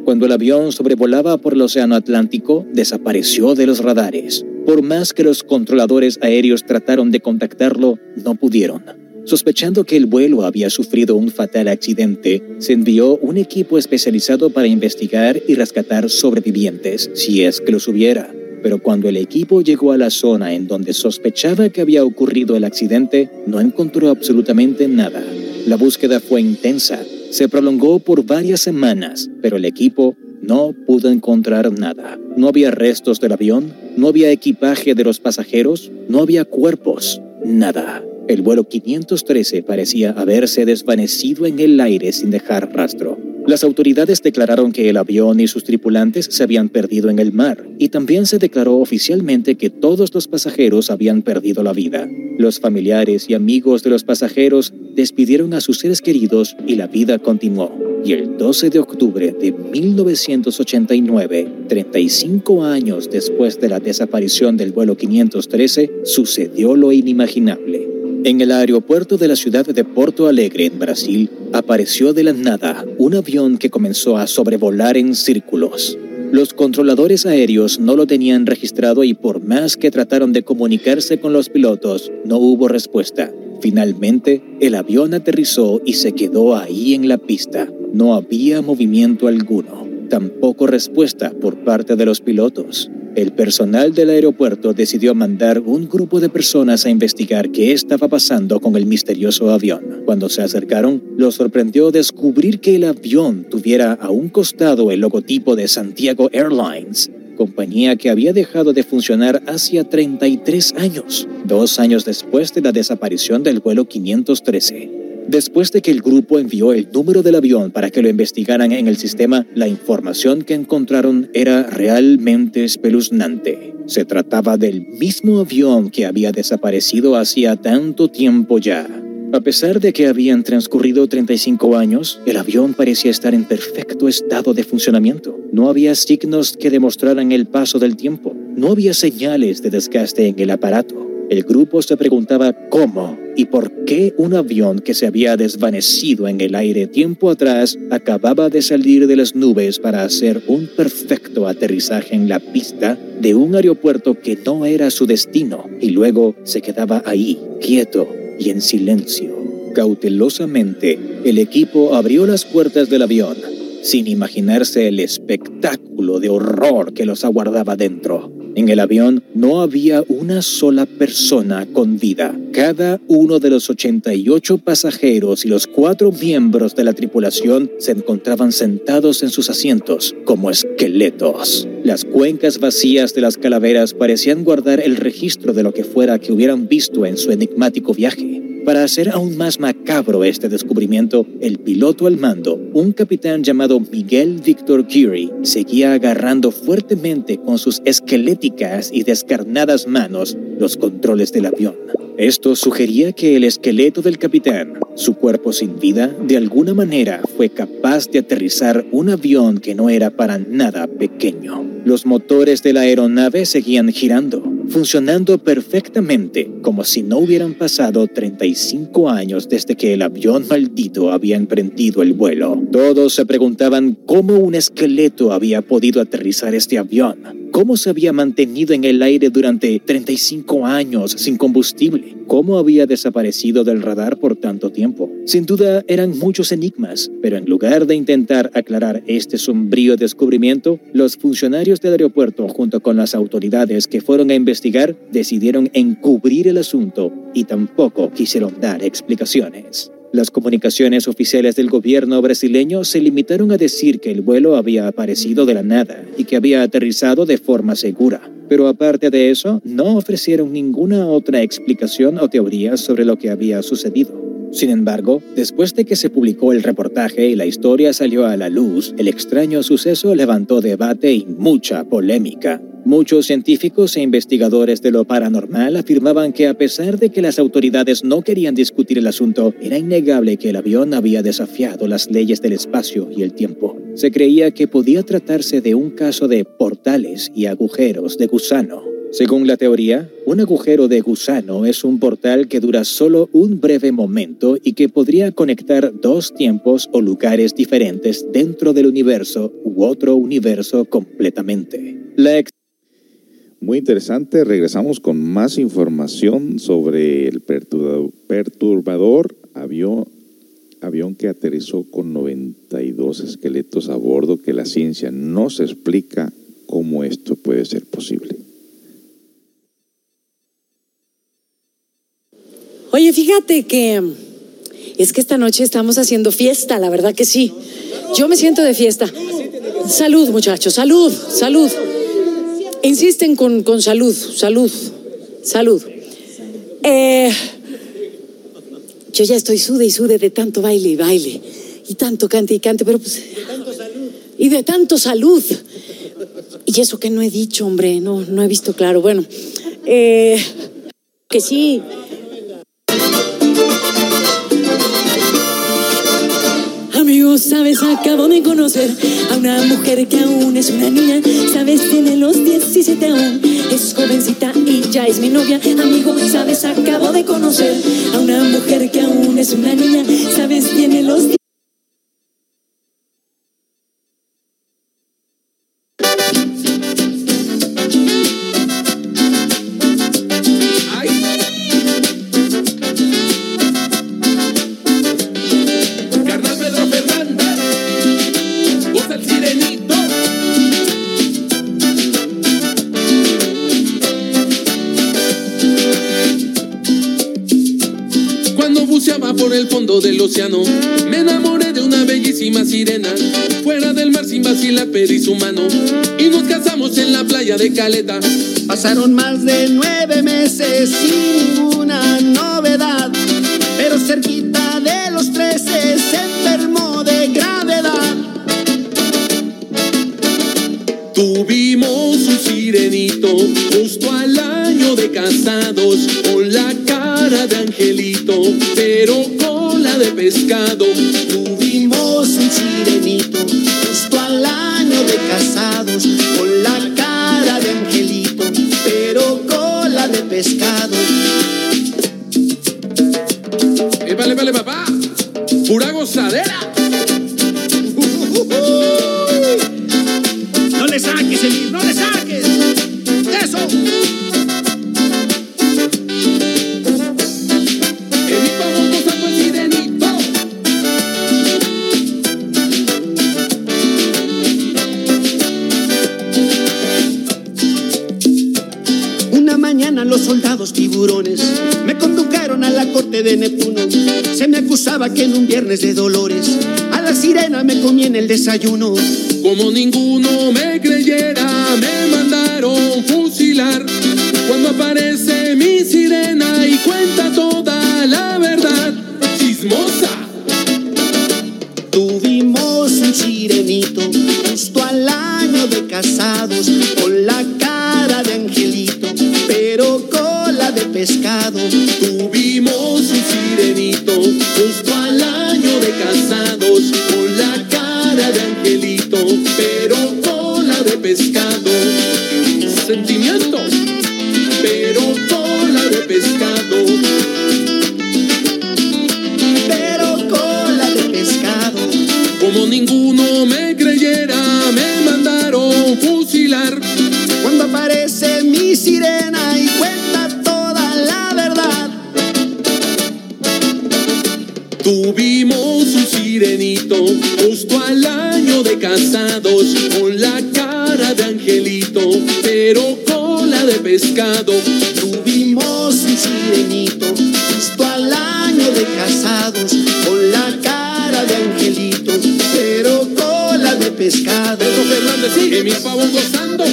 Cuando el avión sobrevolaba por el Océano Atlántico, desapareció de los radares. Por más que los controladores aéreos trataron de contactarlo, no pudieron. Sospechando que el vuelo había sufrido un fatal accidente, se envió un equipo especializado para investigar y rescatar sobrevivientes, si es que los hubiera. pero cuando el equipo llegó a la zona en donde sospechaba que había ocurrido el accidente, no encontró absolutamente nada. La búsqueda fue intensa, se prolongó por varias semanas, pero el equipo no pudo encontrar nada. No había restos del avión, no había equipaje de los pasajeros, no había cuerpos, nada. El vuelo 513 parecía haberse desvanecido en el aire sin dejar rastro. Las autoridades declararon que el avión y sus tripulantes se habían perdido en el mar y también se declaró oficialmente que todos los pasajeros habían perdido la vida. Los familiares y amigos de los pasajeros despidieron a sus seres queridos y la vida continuó. Y el 12 de octubre de 1989, 35 años después de la desaparición del vuelo 513, sucedió lo inimaginable. En el aeropuerto de la ciudad de Porto Alegre, en Brasil, apareció de la nada un avión que comenzó a sobrevolar en círculos. Los controladores aéreos no lo tenían registrado y por más que trataron de comunicarse con los pilotos, no hubo respuesta. Finalmente, el avión aterrizó y se quedó ahí en la pista. No había movimiento alguno, tampoco respuesta por parte de los pilotos. El personal del aeropuerto decidió mandar un grupo de personas a investigar qué estaba pasando con el misterioso avión. Cuando se acercaron, los sorprendió descubrir que el avión tuviera a un costado el logotipo de Santiago Airlines, compañía que había dejado de funcionar hacía 33 años, dos años después de la desaparición del vuelo 513. Después de que el grupo envió el número del avión para que lo investigaran en el sistema, la información que encontraron era realmente espeluznante. Se trataba del mismo avión que había desaparecido hacía tanto tiempo ya. A pesar de que habían transcurrido 35 años, el avión parecía estar en perfecto estado de funcionamiento. No había signos que demostraran el paso del tiempo. No había señales de desgaste en el aparato. El grupo se preguntaba cómo y por qué un avión que se había desvanecido en el aire tiempo atrás acababa de salir de las nubes para hacer un perfecto aterrizaje en la pista de un aeropuerto que no era su destino y luego se quedaba ahí, quieto y en silencio. Cautelosamente, el equipo abrió las puertas del avión, sin imaginarse el espectáculo de horror que los aguardaba dentro. En el avión no había una sola persona con vida. Cada uno de los 88 pasajeros y los cuatro miembros de la tripulación se encontraban sentados en sus asientos como esqueletos. Las cuencas vacías de las calaveras parecían guardar el registro de lo que fuera que hubieran visto en su enigmático viaje. Para hacer aún más macabro este descubrimiento, el piloto al mando, un capitán llamado Miguel Victor Curie, seguía agarrando fuertemente con sus esqueléticas y descarnadas manos los controles del avión. Esto sugería que el esqueleto del capitán, su cuerpo sin vida, de alguna manera fue capaz de aterrizar un avión que no era para nada pequeño. Los motores de la aeronave seguían girando, funcionando perfectamente, como si no hubieran pasado 35 años desde que el avión maldito había emprendido el vuelo. Todos se preguntaban cómo un esqueleto había podido aterrizar este avión, cómo se había mantenido en el aire durante 35 años sin combustible, cómo había desaparecido del radar por tanto tiempo. Sin duda eran muchos enigmas, pero en lugar de intentar aclarar este sombrío descubrimiento, los funcionarios del aeropuerto junto con las autoridades que fueron a investigar decidieron encubrir el asunto y tampoco quisieron dar explicaciones. Las comunicaciones oficiales del gobierno brasileño se limitaron a decir que el vuelo había aparecido de la nada y que había aterrizado de forma segura. Pero aparte de eso, no ofrecieron ninguna otra explicación o teoría sobre lo que había sucedido. Sin embargo, después de que se publicó el reportaje y la historia salió a la luz, el extraño suceso levantó debate y mucha polémica. Muchos científicos e investigadores de lo paranormal afirmaban que a pesar de que las autoridades no querían discutir el asunto, era innegable que el avión había desafiado las leyes del espacio y el tiempo. Se creía que podía tratarse de un caso de portales y agujeros de gusano. Según la teoría, un agujero de gusano es un portal que dura solo un breve momento y que podría conectar dos tiempos o lugares diferentes dentro del universo u otro universo completamente. La muy interesante, regresamos con más información sobre el perturbador avión, avión que aterrizó con 92 esqueletos a bordo que la ciencia no se explica cómo esto puede ser posible. Oye, fíjate que es que esta noche estamos haciendo fiesta, la verdad que sí. Yo me siento de fiesta. Salud, muchachos, salud, salud. Insisten con, con salud, salud, salud. Eh, yo ya estoy sude y sude de tanto baile y baile, y tanto cante y cante, pero pues... Y de tanto salud. Y eso que no he dicho, hombre, no, no he visto claro. Bueno, eh, que sí. Amigos, sabes, acabo de conocer a una mujer que aún es una niña. Sabes, tiene los 17 aún. Es jovencita y ya es mi novia. Amigo, sabes, acabo de conocer a una mujer que aún es una niña. Sabes, tiene los justo al año de casados, con la cara de angelito, pero cola de pescado. Tuvimos un sirenito justo al año de casados, con la cara de angelito, pero cola de pescado. Pedro Fernández sigue mi pavo gozando,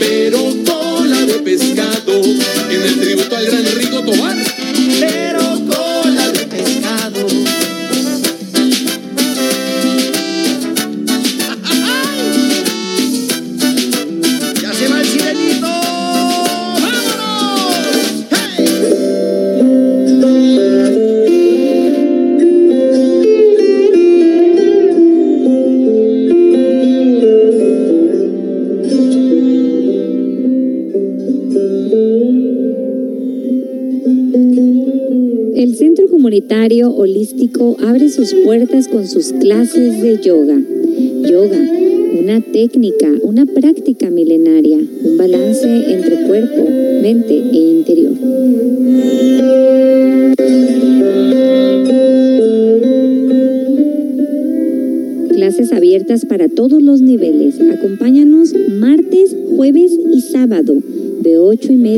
pero cola de pescado, en el tributo al gran Rico Holístico abre sus puertas con sus clases de yoga. Yoga, una técnica, una práctica milenaria, un balance entre cuerpo, mente e interior. Clases abiertas para todos los niveles. Acompáñanos martes, jueves y sábado de ocho y media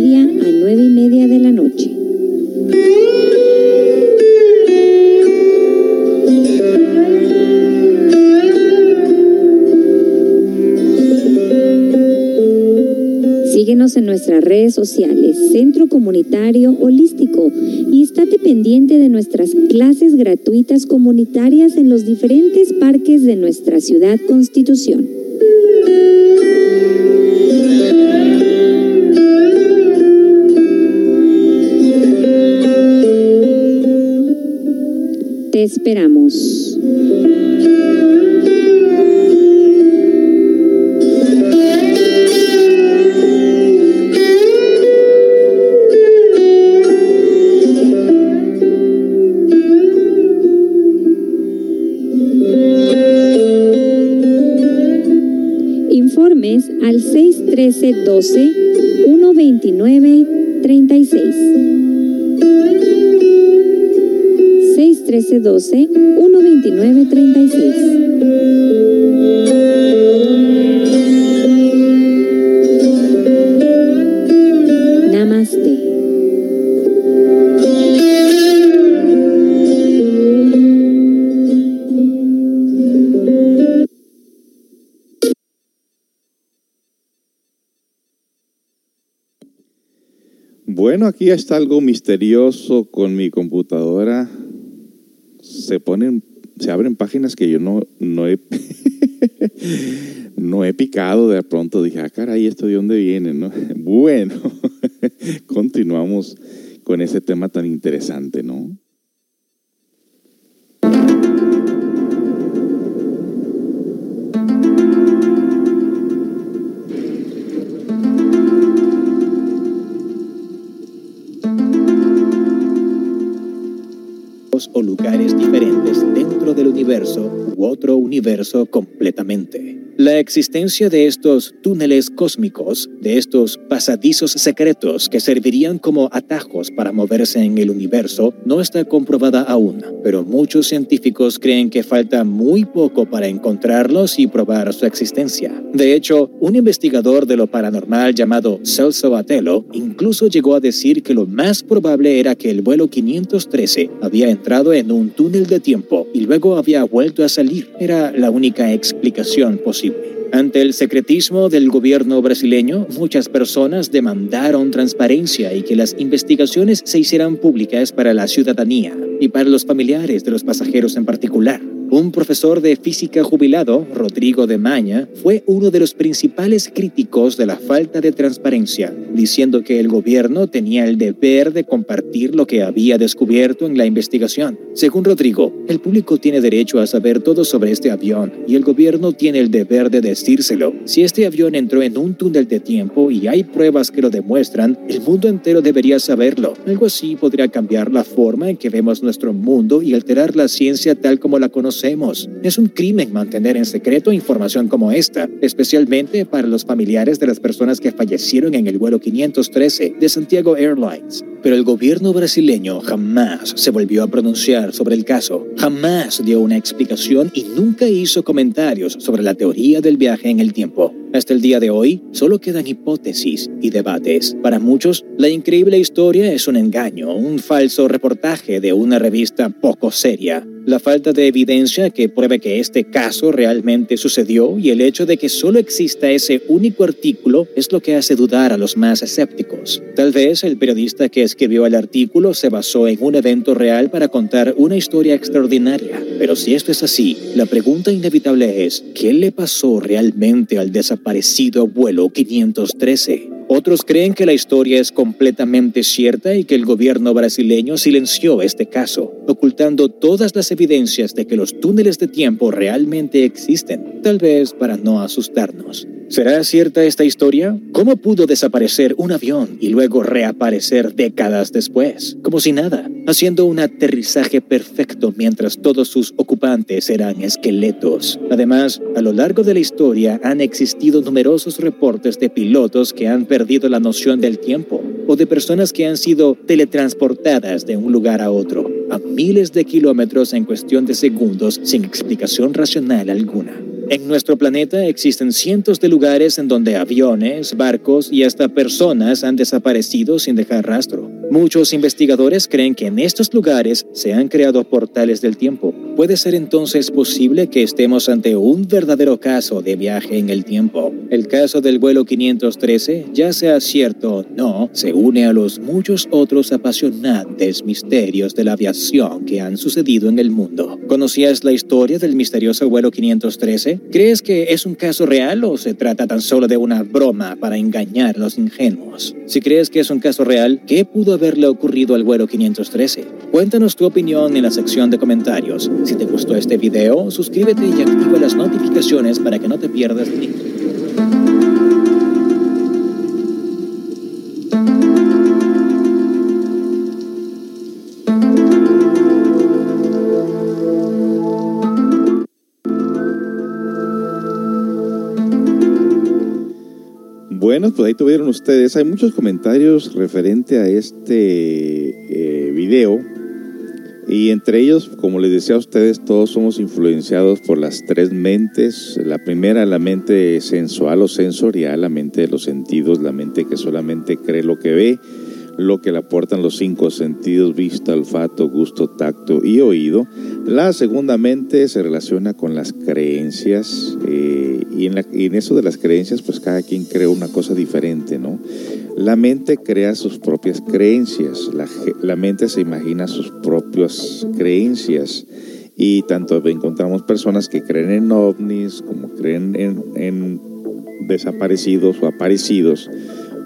redes sociales, Centro Comunitario Holístico, y estate pendiente de nuestras clases gratuitas comunitarias en los diferentes parques de nuestra ciudad Constitución. Te esperamos. 613 12 129 36. 613 12 129 36. Está algo misterioso con mi computadora. Se ponen, se abren páginas que yo no, no he, no he picado. De pronto dije, ah, caray, ¿esto de dónde viene? ¿no? Bueno, continuamos con ese tema tan interesante, ¿no? O lugares diferentes dentro del universo u otro universo completamente. La existencia de estos túneles cósmicos, de estos pasadizos secretos que servirían como atajos para moverse en el universo, no está comprobada aún, pero muchos científicos creen que falta muy poco para encontrarlos y probar su existencia. De hecho, un investigador de lo paranormal llamado Celso Atelo incluso llegó a decir que lo más probable era que el vuelo 513 había entrado en un túnel de tiempo y luego había vuelto a salir. Era la única explicación posible. Ante el secretismo del gobierno brasileño, muchas personas demandaron transparencia y que las investigaciones se hicieran públicas para la ciudadanía y para los familiares de los pasajeros en particular. Un profesor de física jubilado, Rodrigo de Maña, fue uno de los principales críticos de la falta de transparencia, diciendo que el gobierno tenía el deber de compartir lo que había descubierto en la investigación. Según Rodrigo, el público tiene derecho a saber todo sobre este avión y el gobierno tiene el deber de decírselo. Si este avión entró en un túnel de tiempo y hay pruebas que lo demuestran, el mundo entero debería saberlo. Algo así podría cambiar la forma en que vemos nuestro mundo y alterar la ciencia tal como la conocemos. Es un crimen mantener en secreto información como esta, especialmente para los familiares de las personas que fallecieron en el vuelo 513 de Santiago Airlines. Pero el gobierno brasileño jamás se volvió a pronunciar sobre el caso, jamás dio una explicación y nunca hizo comentarios sobre la teoría del viaje en el tiempo. Hasta el día de hoy, solo quedan hipótesis y debates. Para muchos, la increíble historia es un engaño, un falso reportaje de una revista poco seria. La falta de evidencia que pruebe que este caso realmente sucedió y el hecho de que solo exista ese único artículo es lo que hace dudar a los más escépticos. Tal vez el periodista que escribió el artículo se basó en un evento real para contar una historia extraordinaria. Pero si esto es así, la pregunta inevitable es, ¿qué le pasó realmente al desaparecido vuelo 513? Otros creen que la historia es completamente cierta y que el gobierno brasileño silenció este caso, ocultando todas las evidencias de que los túneles de tiempo realmente existen, tal vez para no asustarnos. ¿Será cierta esta historia? ¿Cómo pudo desaparecer un avión y luego reaparecer décadas después? Como si nada, haciendo un aterrizaje perfecto mientras todos sus ocupantes eran esqueletos. Además, a lo largo de la historia han existido numerosos reportes de pilotos que han perdido la noción del tiempo o de personas que han sido teletransportadas de un lugar a otro, a miles de kilómetros en cuestión de segundos sin explicación racional alguna. En nuestro planeta existen cientos de lugares en donde aviones, barcos y hasta personas han desaparecido sin dejar rastro. Muchos investigadores creen que en estos lugares se han creado portales del tiempo. ¿Puede ser entonces posible que estemos ante un verdadero caso de viaje en el tiempo? El caso del vuelo 513, ya sea cierto o no, se une a los muchos otros apasionantes misterios de la aviación que han sucedido en el mundo. ¿Conocías la historia del misterioso vuelo 513? ¿Crees que es un caso real o se trata tan solo de una broma para engañar a los ingenuos? Si crees que es un caso real, ¿qué pudo haberle ocurrido al vuelo 513? Cuéntanos tu opinión en la sección de comentarios. Si te gustó este video, suscríbete y activa las notificaciones para que no te pierdas ni Bueno, pues ahí tuvieron ustedes. Hay muchos comentarios referente a este eh, video. Y entre ellos, como les decía a ustedes, todos somos influenciados por las tres mentes. La primera, la mente sensual o sensorial, la mente de los sentidos, la mente que solamente cree lo que ve, lo que le aportan los cinco sentidos, vista, olfato, gusto, tacto y oído. La segunda mente se relaciona con las creencias eh, y, en eso de las creencias, pues cada quien cree una cosa diferente, ¿no? La mente crea sus propias creencias, la, mente se imagina sus propias creencias y tanto encontramos personas que creen en ovnis como creen en, en desaparecidos o aparecidos,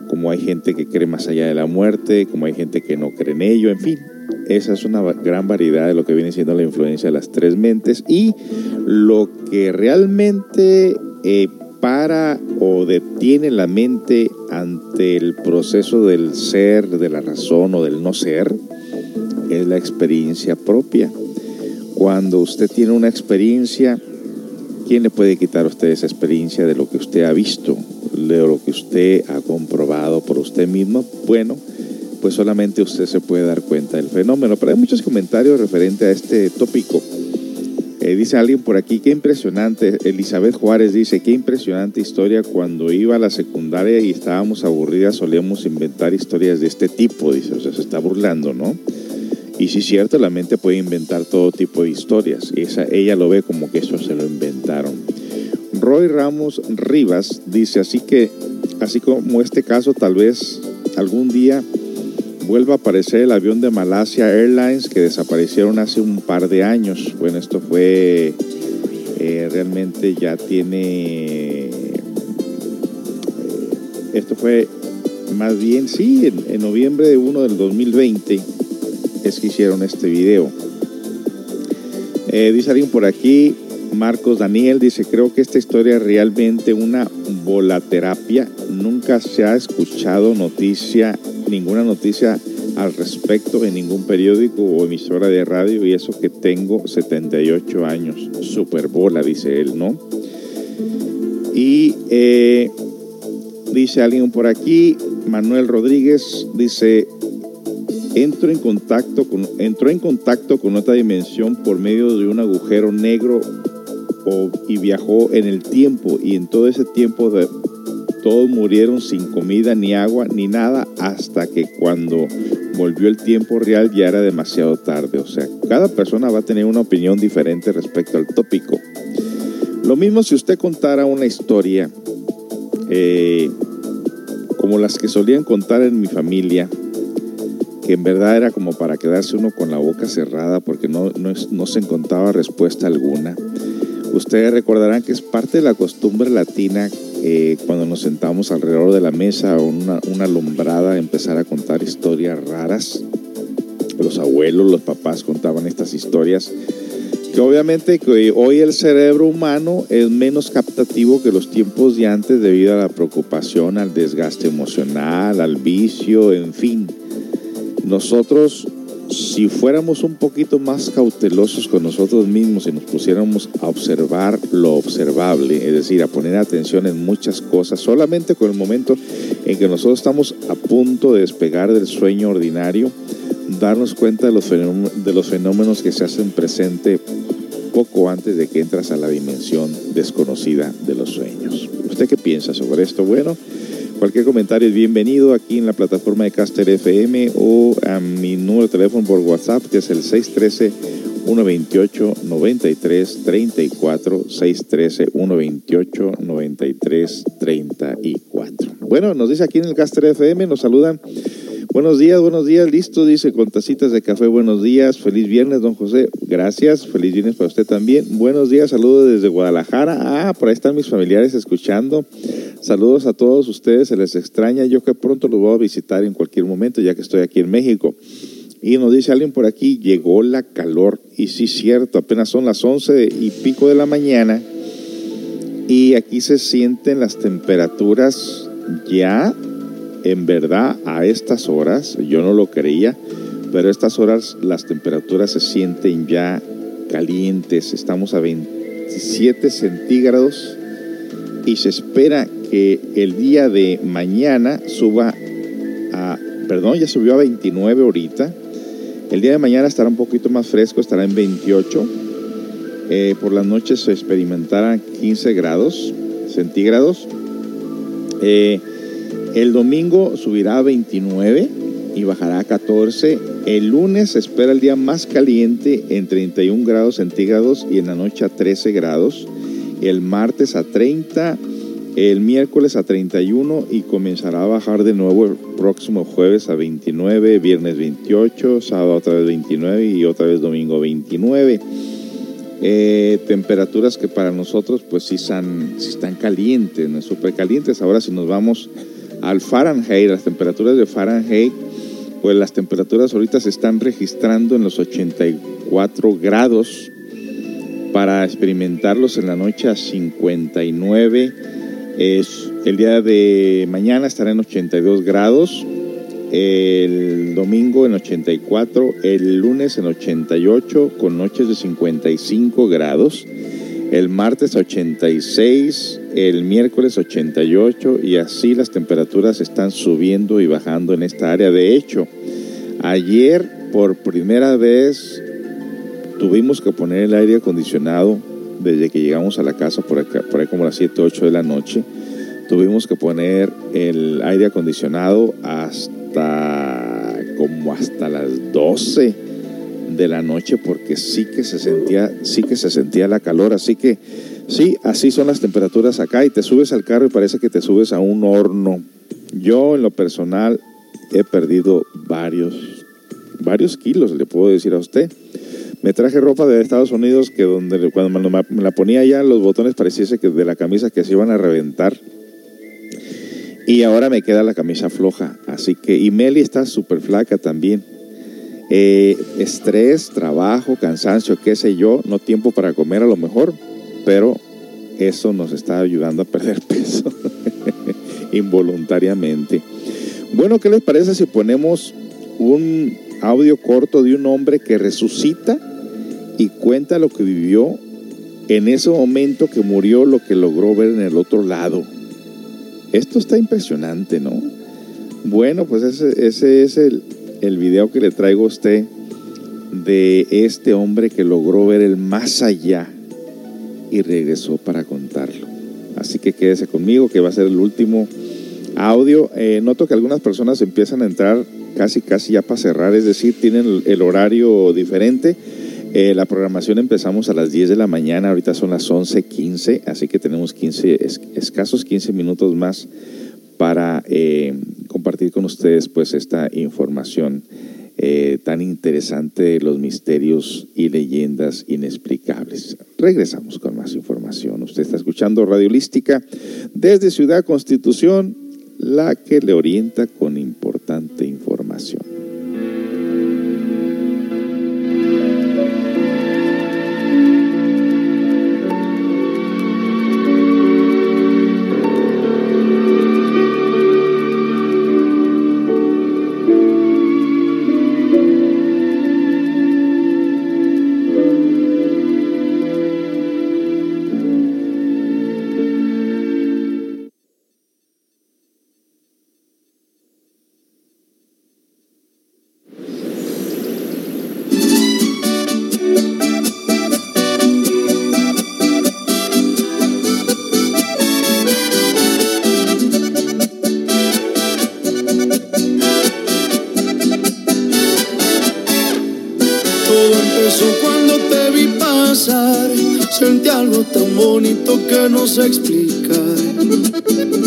como hay gente que cree más allá de la muerte, como hay gente que no cree en ello, en fin. Esa es una gran variedad de lo que viene siendo la influencia de las tres mentes y lo que realmente eh, para o detiene la mente ante el proceso del ser, de la razón o del no ser, es la experiencia propia. Cuando usted tiene una experiencia, ¿quién le puede quitar a usted esa experiencia de lo que usted ha visto, de lo que usted ha comprobado por usted mismo? Bueno, pues solamente usted se puede dar cuenta del fenómeno. Pero hay muchos comentarios referente a este tópico. Eh, dice alguien por aquí, qué impresionante, Elizabeth Juárez dice, qué impresionante historia, cuando iba a la secundaria y estábamos aburridas solíamos inventar historias de este tipo, dice, o sea, se está burlando, ¿no? Y sí es cierto, la mente puede inventar todo tipo de historias, esa, ella lo ve como que eso se lo inventaron. Roy Ramos Rivas dice, así que, así como este caso, tal vez algún día vuelva a aparecer el avión de Malasia Airlines que desaparecieron hace un par de años. Bueno, esto fue eh, realmente ya tiene. Eh, esto fue más bien, sí, en, en, noviembre de 1 del 2020 es que hicieron este video. Eh, dice alguien por aquí, Marcos Daniel dice, creo que esta historia es realmente una volaterapia. Nunca se ha escuchado noticia ninguna noticia al respecto en ningún periódico o emisora de radio y eso que tengo 78 años. Superbola, dice él, ¿no? Y eh, dice alguien por aquí, Manuel Rodríguez, dice, entro en contacto con, entró en contacto con otra dimensión por medio de un agujero negro y viajó en el tiempo y en todo ese tiempo todos murieron sin comida, ni agua, ni nada, hasta que cuando volvió el tiempo real ya era demasiado tarde. O sea, cada persona va a tener una opinión diferente respecto al tópico. Lo mismo si usted contara una historia eh, como las que solían contar en mi familia, que en verdad era como para quedarse uno con la boca cerrada porque no, no, se encontraba respuesta alguna. Ustedes recordarán que es parte de la costumbre latina eh, cuando nos sentamos alrededor de la mesa o una, una alumbrada empezar a contar historias raras. Los abuelos, los papás contaban estas historias que obviamente hoy el cerebro humano es menos captativo que los tiempos de antes debido a la preocupación, al desgaste emocional, al vicio, en fin. Nosotros si fuéramos un poquito más cautelosos con nosotros mismos y nos pusiéramos a observar lo observable, es decir, a poner atención en muchas cosas, solamente con el momento en que nosotros estamos a punto de despegar del sueño ordinario, darnos cuenta de los fenómenos, que se hacen presente poco antes de que entras a la dimensión desconocida de los sueños. ¿Usted qué piensa sobre esto? Bueno, Cualquier comentario es bienvenido aquí en la plataforma de Caster FM o a mi número de teléfono por WhatsApp, que es el 128 93 34 613 128 93 34. Bueno, nos dice aquí en el Caster FM, nos saludan. Buenos días, buenos días, listo, dice con tacitas de café, buenos días, feliz viernes, don José, gracias, feliz viernes para usted también, buenos días, saludos desde Guadalajara, ah, por ahí están mis familiares escuchando, saludos a todos ustedes, se les extraña, yo que pronto los voy a visitar en cualquier momento, ya que estoy aquí en México. Y nos dice alguien por aquí, llegó la calor. Y sí, cierto, apenas son las 11 y pico de la mañana. Y aquí se sienten las temperaturas ya, en verdad, a estas horas, yo no lo creía, pero a estas horas las temperaturas se sienten ya calientes. Estamos a 27 centígrados y se espera que el día de mañana suba a, perdón, ya subió a 29 ahorita el día de mañana estará un poquito más fresco, estará en 28. Eh, por las noches se experimentarán 15 grados centígrados. Eh, el domingo subirá a 29 y bajará a 14. El lunes se espera el día más caliente en 31 grados centígrados y en la noche a 13 grados. El martes a 30 el miércoles a 31 y comenzará a bajar de nuevo el próximo jueves a 29, viernes 28, sábado otra vez 29 y otra vez domingo 29. Eh, temperaturas que para nosotros pues sí están, sí están calientes, no súper calientes. Ahora si nos vamos al Fahrenheit, las temperaturas de Fahrenheit, pues las temperaturas ahorita se están registrando en los 84 grados para experimentarlos en la noche a 59 es, el día de mañana estará en 82 grados, el domingo en 84, el lunes en 88 con noches de 55 grados, el martes 86, el miércoles 88 y así las temperaturas están subiendo y bajando en esta área. De hecho, ayer por primera vez tuvimos que poner el aire acondicionado desde que llegamos a la casa por, acá, por ahí como las 7, 8 de la noche, tuvimos que poner el aire acondicionado hasta como hasta las 12 de la noche porque sí que se sentía, sí que se sentía la calor, así que sí, así son las temperaturas acá y te subes al carro y parece que te subes a un horno. Yo en lo personal he perdido varios varios kilos, le puedo decir a usted. Me traje ropa de Estados Unidos que donde cuando me la ponía ya los botones pareciese que de la camisa que se iban a reventar. Y ahora me queda la camisa floja. Así que, y Meli está súper flaca también. Eh, estrés, trabajo, cansancio, qué sé yo, no tiempo para comer a lo mejor, pero eso nos está ayudando a perder peso involuntariamente. Bueno, ¿qué les parece si ponemos un audio corto de un hombre que resucita y cuenta lo que vivió en ese momento que murió, lo que logró ver en el otro lado. Esto está impresionante, ¿no? Bueno, pues ese, es el, el video que le traigo a usted de este hombre que logró ver el más allá y regresó para contarlo. Así que quédese conmigo, que va a ser el último audio. Eh, noto que algunas personas empiezan a entrar casi, casi ya para cerrar, es decir, tienen el horario diferente. Eh, la programación empezamos a las 10 de la mañana, ahorita son las 11.15, así que tenemos 15, escasos 15 minutos más para eh, compartir con ustedes pues esta información eh, tan interesante de los misterios y leyendas inexplicables. Regresamos con más información. Usted está escuchando Radiolística desde Ciudad Constitución, la que le orienta con importante información. Bonito que no se explica.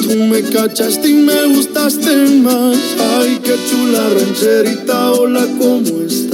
Tú me cachaste y me gustaste más. Ay, qué chula rancherita, hola, ¿cómo estás?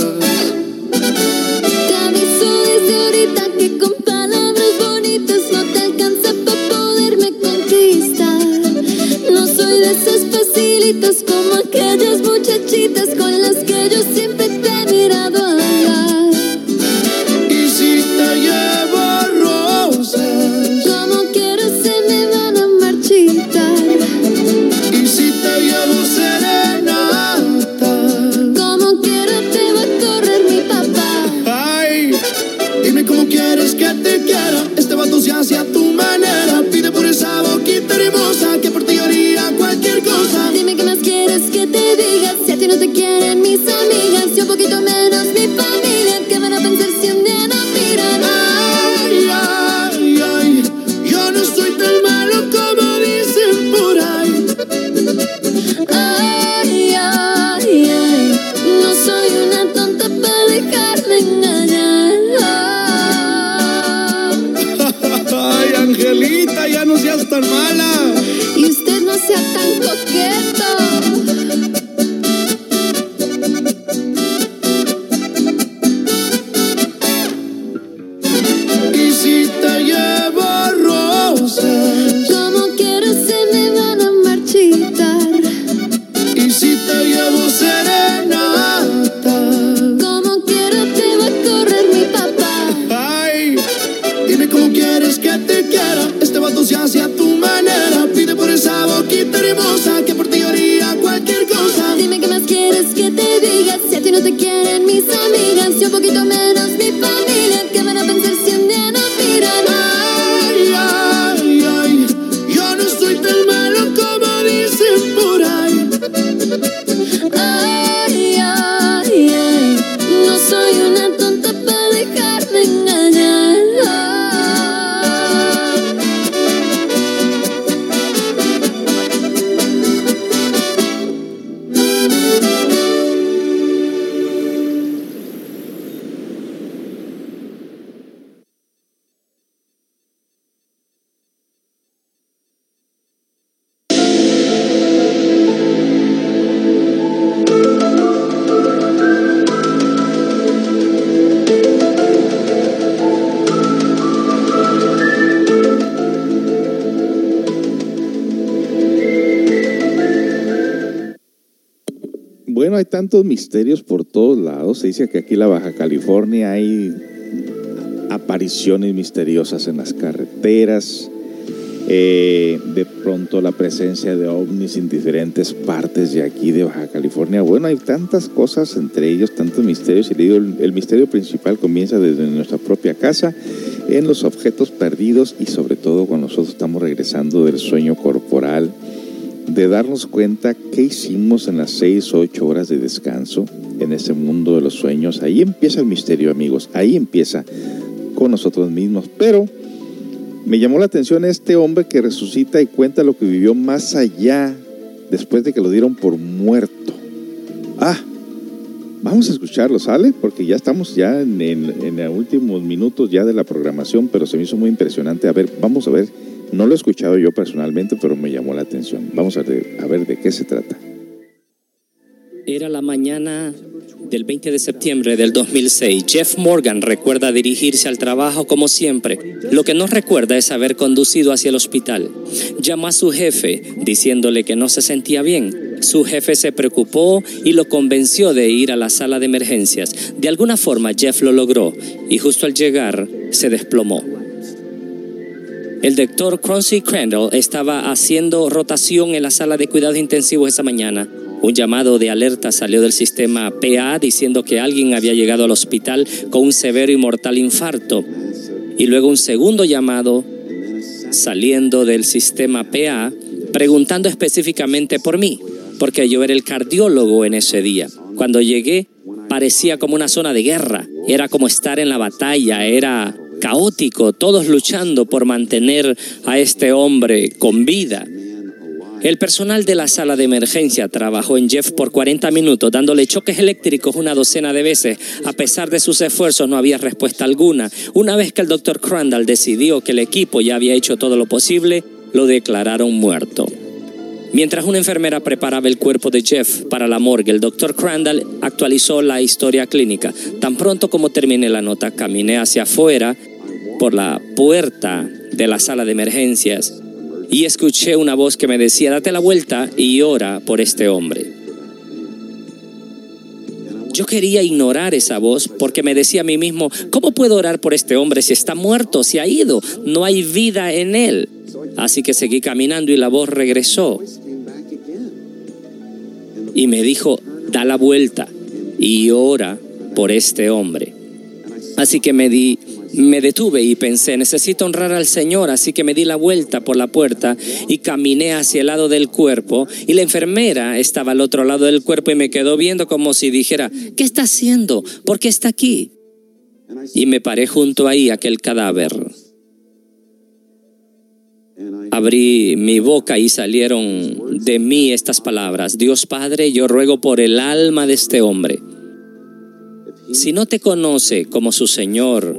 Tantos misterios por todos lados. Se dice que aquí en la Baja California hay apariciones misteriosas en las carreteras. eh, de pronto la presencia de ovnis en diferentes partes de aquí de Baja California. Bueno, hay tantas cosas, entre ellos tantos misterios. Y digo, el misterio principal comienza desde nuestra propia casa, en los objetos perdidos y sobre todo cuando nosotros estamos regresando del sueño corporal de darnos cuenta qué hicimos en las seis o ocho horas de descanso en ese mundo de los sueños. Ahí empieza el misterio, amigos. Ahí empieza con nosotros mismos. Pero me llamó la atención este hombre que resucita y cuenta lo que vivió más allá después de que lo dieron por muerto. Ah, vamos a escucharlo, ¿sale? Porque ya estamos ya en, en, en últimos minutos ya de la programación, pero se me hizo muy impresionante. A ver, vamos a ver. No lo he escuchado yo personalmente, pero me llamó la atención. Vamos a ver, de qué se trata. Era la mañana del 20 de septiembre del 2006. Jeff Morgan recuerda dirigirse al trabajo como siempre. Lo que no recuerda es haber conducido hacia el hospital. Llamó a su jefe diciéndole que no se sentía bien. Su jefe se preocupó y lo convenció de ir a la sala de emergencias. De alguna forma Jeff lo logró y justo al llegar se desplomó. El doctor Croncy Crandall estaba haciendo rotación en la sala de cuidados intensivos esa mañana. Un llamado de alerta salió del sistema PA diciendo que alguien había llegado al hospital con un severo y mortal infarto. Y luego un segundo llamado saliendo del sistema PA preguntando específicamente por mí, porque yo era el cardiólogo en ese día. Cuando llegué parecía como una zona de guerra, era como estar en la batalla, era caótico, todos luchando por mantener a este hombre con vida. El personal de la sala de emergencia trabajó en Jeff por 40 minutos, dándole choques eléctricos una docena de veces. A pesar de sus esfuerzos, no había respuesta alguna. Una vez que el doctor Crandall decidió que el equipo ya había hecho todo lo posible, lo declararon muerto. Mientras una enfermera preparaba el cuerpo de Jeff para la morgue, el doctor Crandall actualizó la historia clínica. Tan pronto como terminé la nota, caminé hacia afuera por la puerta de la sala de emergencias y escuché una voz que me decía, date la vuelta y ora por este hombre. Yo quería ignorar esa voz porque me decía a mí mismo, ¿cómo puedo orar por este hombre si está muerto, si ha ido? No hay vida en él. Así que seguí caminando y la voz regresó y me dijo, da la vuelta y ora por este hombre. Así que me di me detuve y pensé, necesito honrar al Señor, así que me di la vuelta por la puerta y caminé hacia el lado del cuerpo y la enfermera estaba al otro lado del cuerpo y me quedó viendo como si dijera, ¿qué está haciendo? ¿Por qué está aquí? Y me paré junto ahí aquel cadáver. Abrí mi boca y salieron de mí estas palabras. Dios Padre, yo ruego por el alma de este hombre. Si no te conoce como su Señor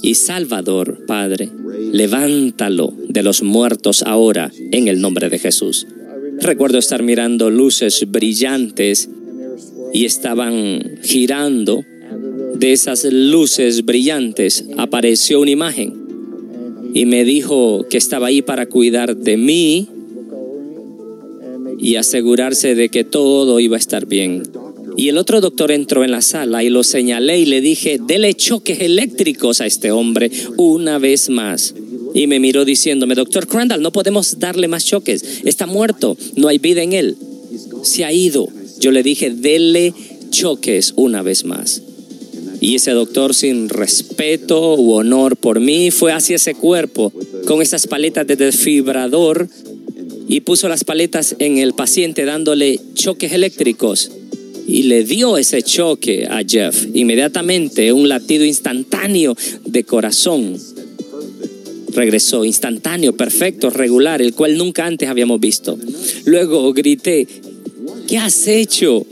y Salvador, Padre, levántalo de los muertos ahora en el nombre de Jesús. Recuerdo estar mirando luces brillantes y estaban girando. De esas luces brillantes apareció una imagen y me dijo que estaba ahí para cuidar de mí y asegurarse de que todo iba a estar bien. Y el otro doctor entró en la sala y lo señalé y le dije, dele choques eléctricos a este hombre una vez más. Y me miró diciéndome, doctor Crandall, no podemos darle más choques. Está muerto, no hay vida en él. Se ha ido. Yo le dije, dele choques una vez más. Y ese doctor sin respeto u honor por mí fue hacia ese cuerpo con esas paletas de desfibrador y puso las paletas en el paciente dándole choques eléctricos y le dio ese choque a Jeff. Inmediatamente un latido instantáneo de corazón regresó, instantáneo, perfecto, regular, el cual nunca antes habíamos visto. Luego grité, ¿qué has hecho?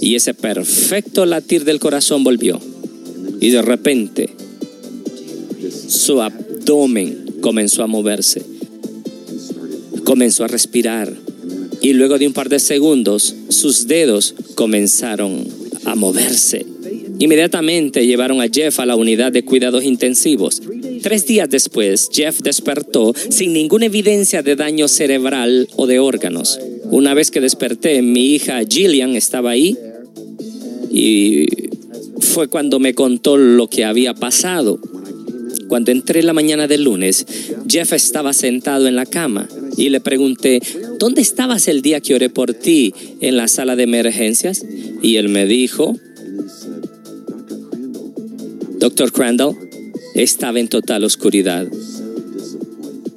Y ese perfecto latir del corazón volvió. Y de repente su abdomen comenzó a moverse. Comenzó a respirar y luego de un par de segundos sus dedos comenzaron a moverse. Inmediatamente llevaron a Jeff a la unidad de cuidados intensivos. Tres días después, Jeff despertó sin ninguna evidencia de daño cerebral o de órganos. Una vez que desperté, mi hija Gillian estaba ahí y fue cuando me contó lo que había pasado. Cuando entré la mañana del lunes, Jeff estaba sentado en la cama y le pregunté, ¿dónde estabas el día que oré por ti en la sala de emergencias? Y él me dijo, Doctor Crandall, estaba en total oscuridad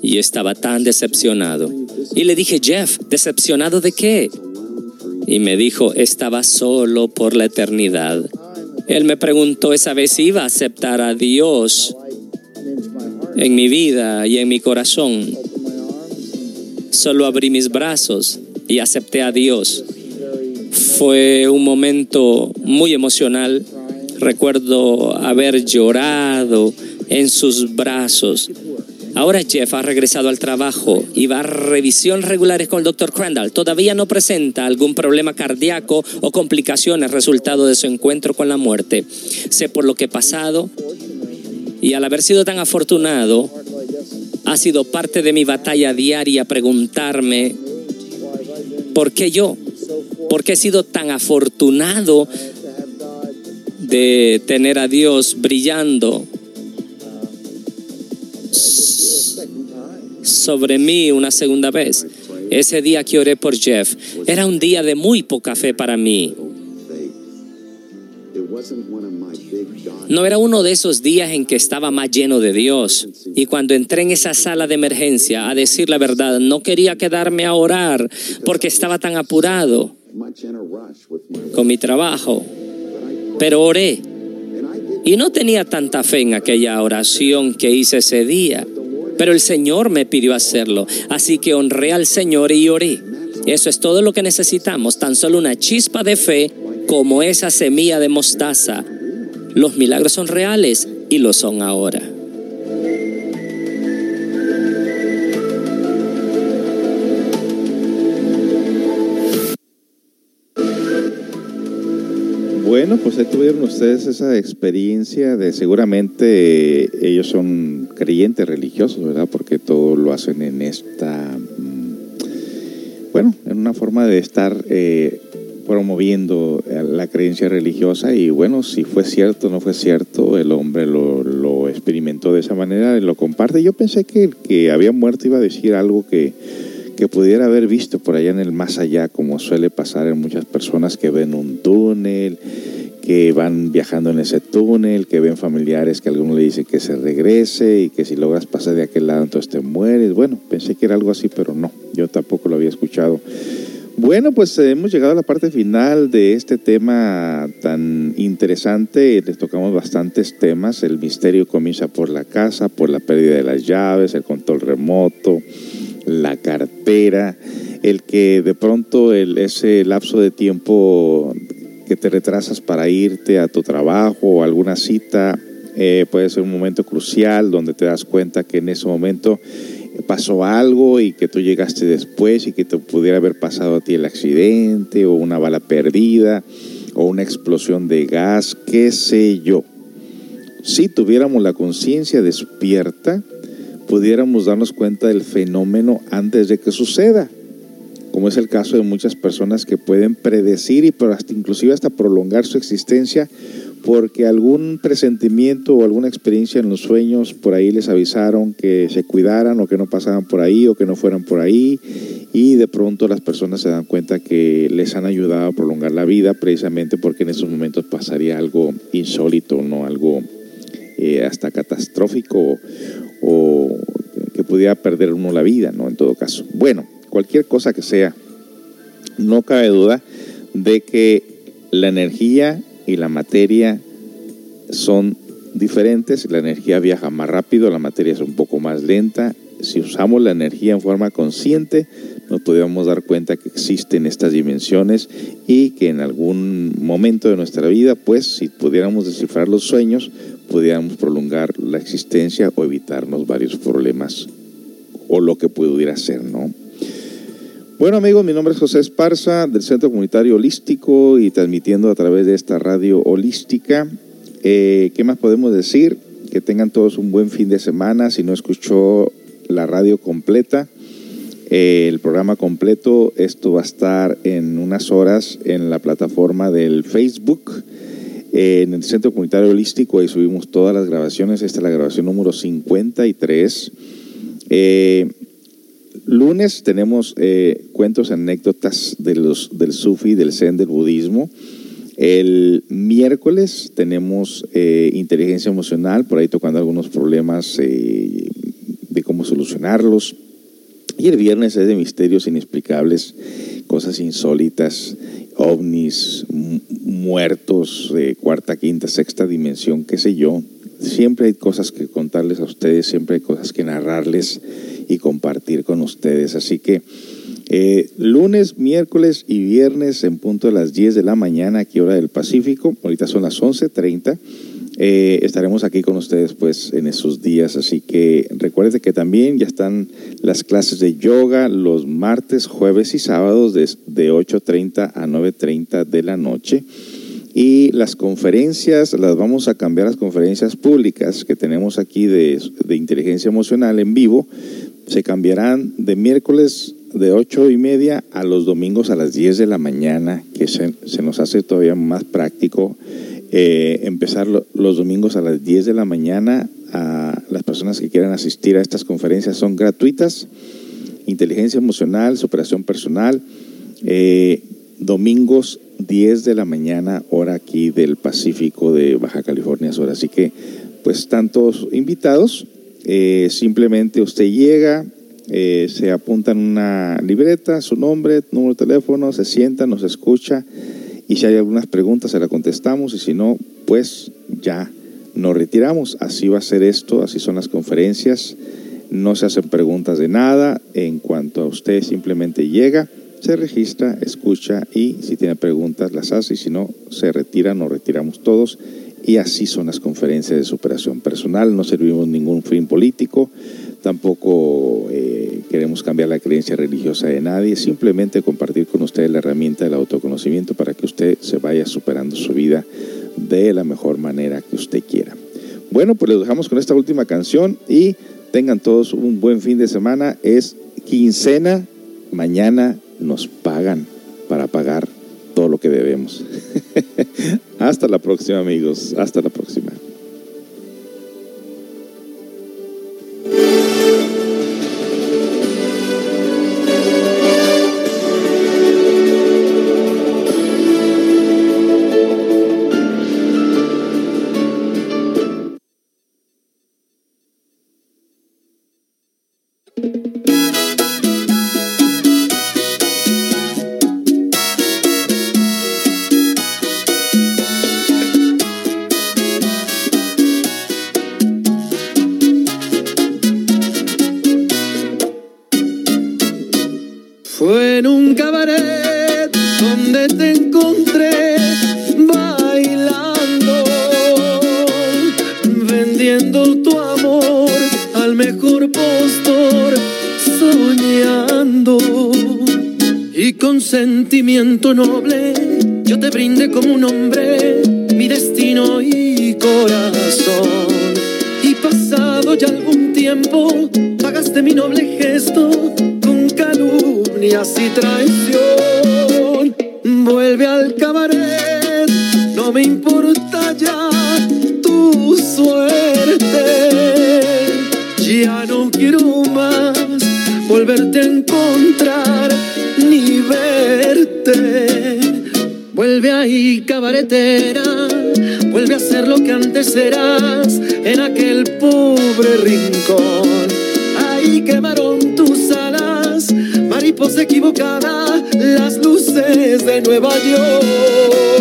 y estaba tan decepcionado. Y le dije, Jeff, ¿decepcionado de qué? Y me dijo, estaba solo por la eternidad. Él me preguntó esa vez si iba a aceptar a Dios en mi vida y en mi corazón. Solo abrí mis brazos y acepté a Dios. Fue un momento muy emocional. Recuerdo haber llorado en sus brazos. Ahora Jeff ha regresado al trabajo y va a revisión regulares con el doctor Crandall. Todavía no presenta algún problema cardíaco o complicaciones resultado de su encuentro con la muerte. Sé por lo que he pasado y al haber sido tan afortunado, ha sido parte de mi batalla diaria preguntarme, ¿por qué yo? ¿Por qué he sido tan afortunado de tener a Dios brillando sobre mí una segunda vez? Ese día que oré por Jeff era un día de muy poca fe para mí. No era uno de esos días en que estaba más lleno de Dios. Y cuando entré en esa sala de emergencia, a decir la verdad, no quería quedarme a orar porque estaba tan apurado con mi trabajo. Pero oré. Y no tenía tanta fe en aquella oración que hice ese día. pero el Señor me pidió hacerlo. Así que honré al Señor y oré. Eso es todo lo que necesitamos, tan solo una chispa de fe como esa semilla de mostaza. Los milagros son reales y lo son ahora. Bueno, pues ahí tuvieron ustedes esa experiencia de seguramente eh, ellos son creyentes religiosos, ¿verdad? Porque todo lo hacen en esta, mm, bueno, en una forma de estar eh, promoviendo eh, la creencia religiosa y bueno, si fue cierto o no fue cierto, el hombre lo, lo experimentó de esa manera y lo comparte. Yo pensé que el que había muerto iba a decir algo que que pudiera haber visto por allá en el más allá, como suele pasar en muchas personas que ven un túnel, que van viajando en ese túnel, que ven familiares que alguno le dice que se regrese y que si logras pasar de aquel lado entonces te mueres. Bueno, pensé que era algo así, pero no, yo tampoco lo había escuchado. Bueno, pues hemos llegado a la parte final de este tema tan interesante. Les tocamos bastantes temas. El misterio comienza por la casa, por la pérdida de las llaves, el control remoto, la cartera, el que de pronto el, ese lapso de tiempo que te retrasas para irte a tu trabajo o alguna cita eh, puede ser un momento crucial donde te das cuenta que en ese momento pasó algo y que tú llegaste después y que te pudiera haber pasado a ti el accidente o una bala perdida o una explosión de gas, qué sé yo. Si tuviéramos la conciencia despierta, pudiéramos darnos cuenta del fenómeno antes de que suceda, como es el caso de muchas personas que pueden predecir y hasta, inclusive hasta prolongar su existencia porque algún presentimiento o alguna experiencia en los sueños por ahí les avisaron que se cuidaran o que no pasaban por ahí o que no fueran por ahí y de pronto las personas se dan cuenta que les han ayudado a prolongar la vida precisamente porque en esos momentos pasaría algo insólito, no algo eh, hasta catastrófico o que pudiera perder uno la vida, ¿no? En todo caso. Bueno, cualquier cosa que sea, no cabe duda de que la energía y la materia son diferentes. La energía viaja más rápido, la materia es un poco más lenta. Si usamos la energía en forma consciente, nos podríamos dar cuenta que existen estas dimensiones y que en algún momento de nuestra vida, pues si pudiéramos descifrar los sueños, pudiéramos prolongar la existencia o evitarnos varios problemas o lo que pudiera ser, ¿no? Bueno amigos, mi nombre es José Esparza del Centro Comunitario Holístico y transmitiendo a través de esta radio holística. Eh, ¿Qué más podemos decir? Que tengan todos un buen fin de semana. Si no escuchó la radio completa, eh, el programa completo, esto va a estar en unas horas en la plataforma del Facebook en el Centro Comunitario Holístico, ahí subimos todas las grabaciones. Esta es la grabación número 53. Eh, lunes tenemos eh, cuentos, anécdotas de los, del Sufi, del Zen, del budismo. El miércoles tenemos eh, inteligencia emocional, por ahí tocando algunos problemas de cómo solucionarlos. Y el viernes es de misterios inexplicables, cosas insólitas, ovnis, muertos de cuarta, quinta, sexta dimensión, qué sé yo. Siempre hay cosas que contarles a ustedes, siempre hay cosas que narrarles y compartir con ustedes. Así que eh, lunes, miércoles y viernes en punto de las 10 de la mañana, aquí hora del Pacífico, ahorita son las 11.30 eh, estaremos aquí con ustedes pues en esos días, así que recuerden que también ya están las clases de yoga los martes, jueves y sábados de, de 8.30 a 9.30 de la noche. Y las conferencias, las vamos a cambiar las conferencias públicas que tenemos aquí de, de inteligencia emocional en vivo, se cambiarán de miércoles de 8 y media a los domingos a las 10 de la mañana, que se, se nos hace todavía más práctico eh, empezar los domingos a las 10 de la mañana. A las personas que quieran asistir a estas conferencias son gratuitas. Inteligencia emocional, superación personal. Eh, domingos 10 de la mañana, hora aquí del Pacífico de Baja California Sur. Así que, pues, están todos invitados. Eh, simplemente usted llega, se apunta en una libreta, su nombre, número de teléfono, se sienta, nos escucha y si hay algunas preguntas se las contestamos y si no, pues ya nos retiramos. Así va a ser esto, así son las conferencias. No se hacen preguntas de nada. En cuanto a usted simplemente llega, se registra, escucha y si tiene preguntas las hace y si no, se retira, nos retiramos todos. Y así son las conferencias de superación personal. No servimos ningún fin político, tampoco eh, queremos cambiar la creencia religiosa de nadie, simplemente compartir con ustedes la herramienta del autoconocimiento para que usted se vaya superando su vida de la mejor manera que usted quiera. Bueno, pues les dejamos con esta última canción y tengan todos un buen fin de semana. Es quincena, mañana nos pagan para pagar todo lo que debemos. Hasta la próxima amigos, hasta la próxima. En un cabaret donde te encontré bailando, vendiendo tu amor al mejor postor, soñando. Y con sentimiento noble yo te brindé como un hombre mi destino y corazón. Y pasado ya algún tiempo, pagaste mi noble gesto calumnias y traición. Vuelve al cabaret, no me importa ya tu suerte. Ya no quiero más volverte a encontrar ni verte. Vuelve ahí, cabaretera, vuelve a ser lo que antes eras en aquel pobre rincón. Ahí quemaron mariposa equivocada, las luces de Nueva York.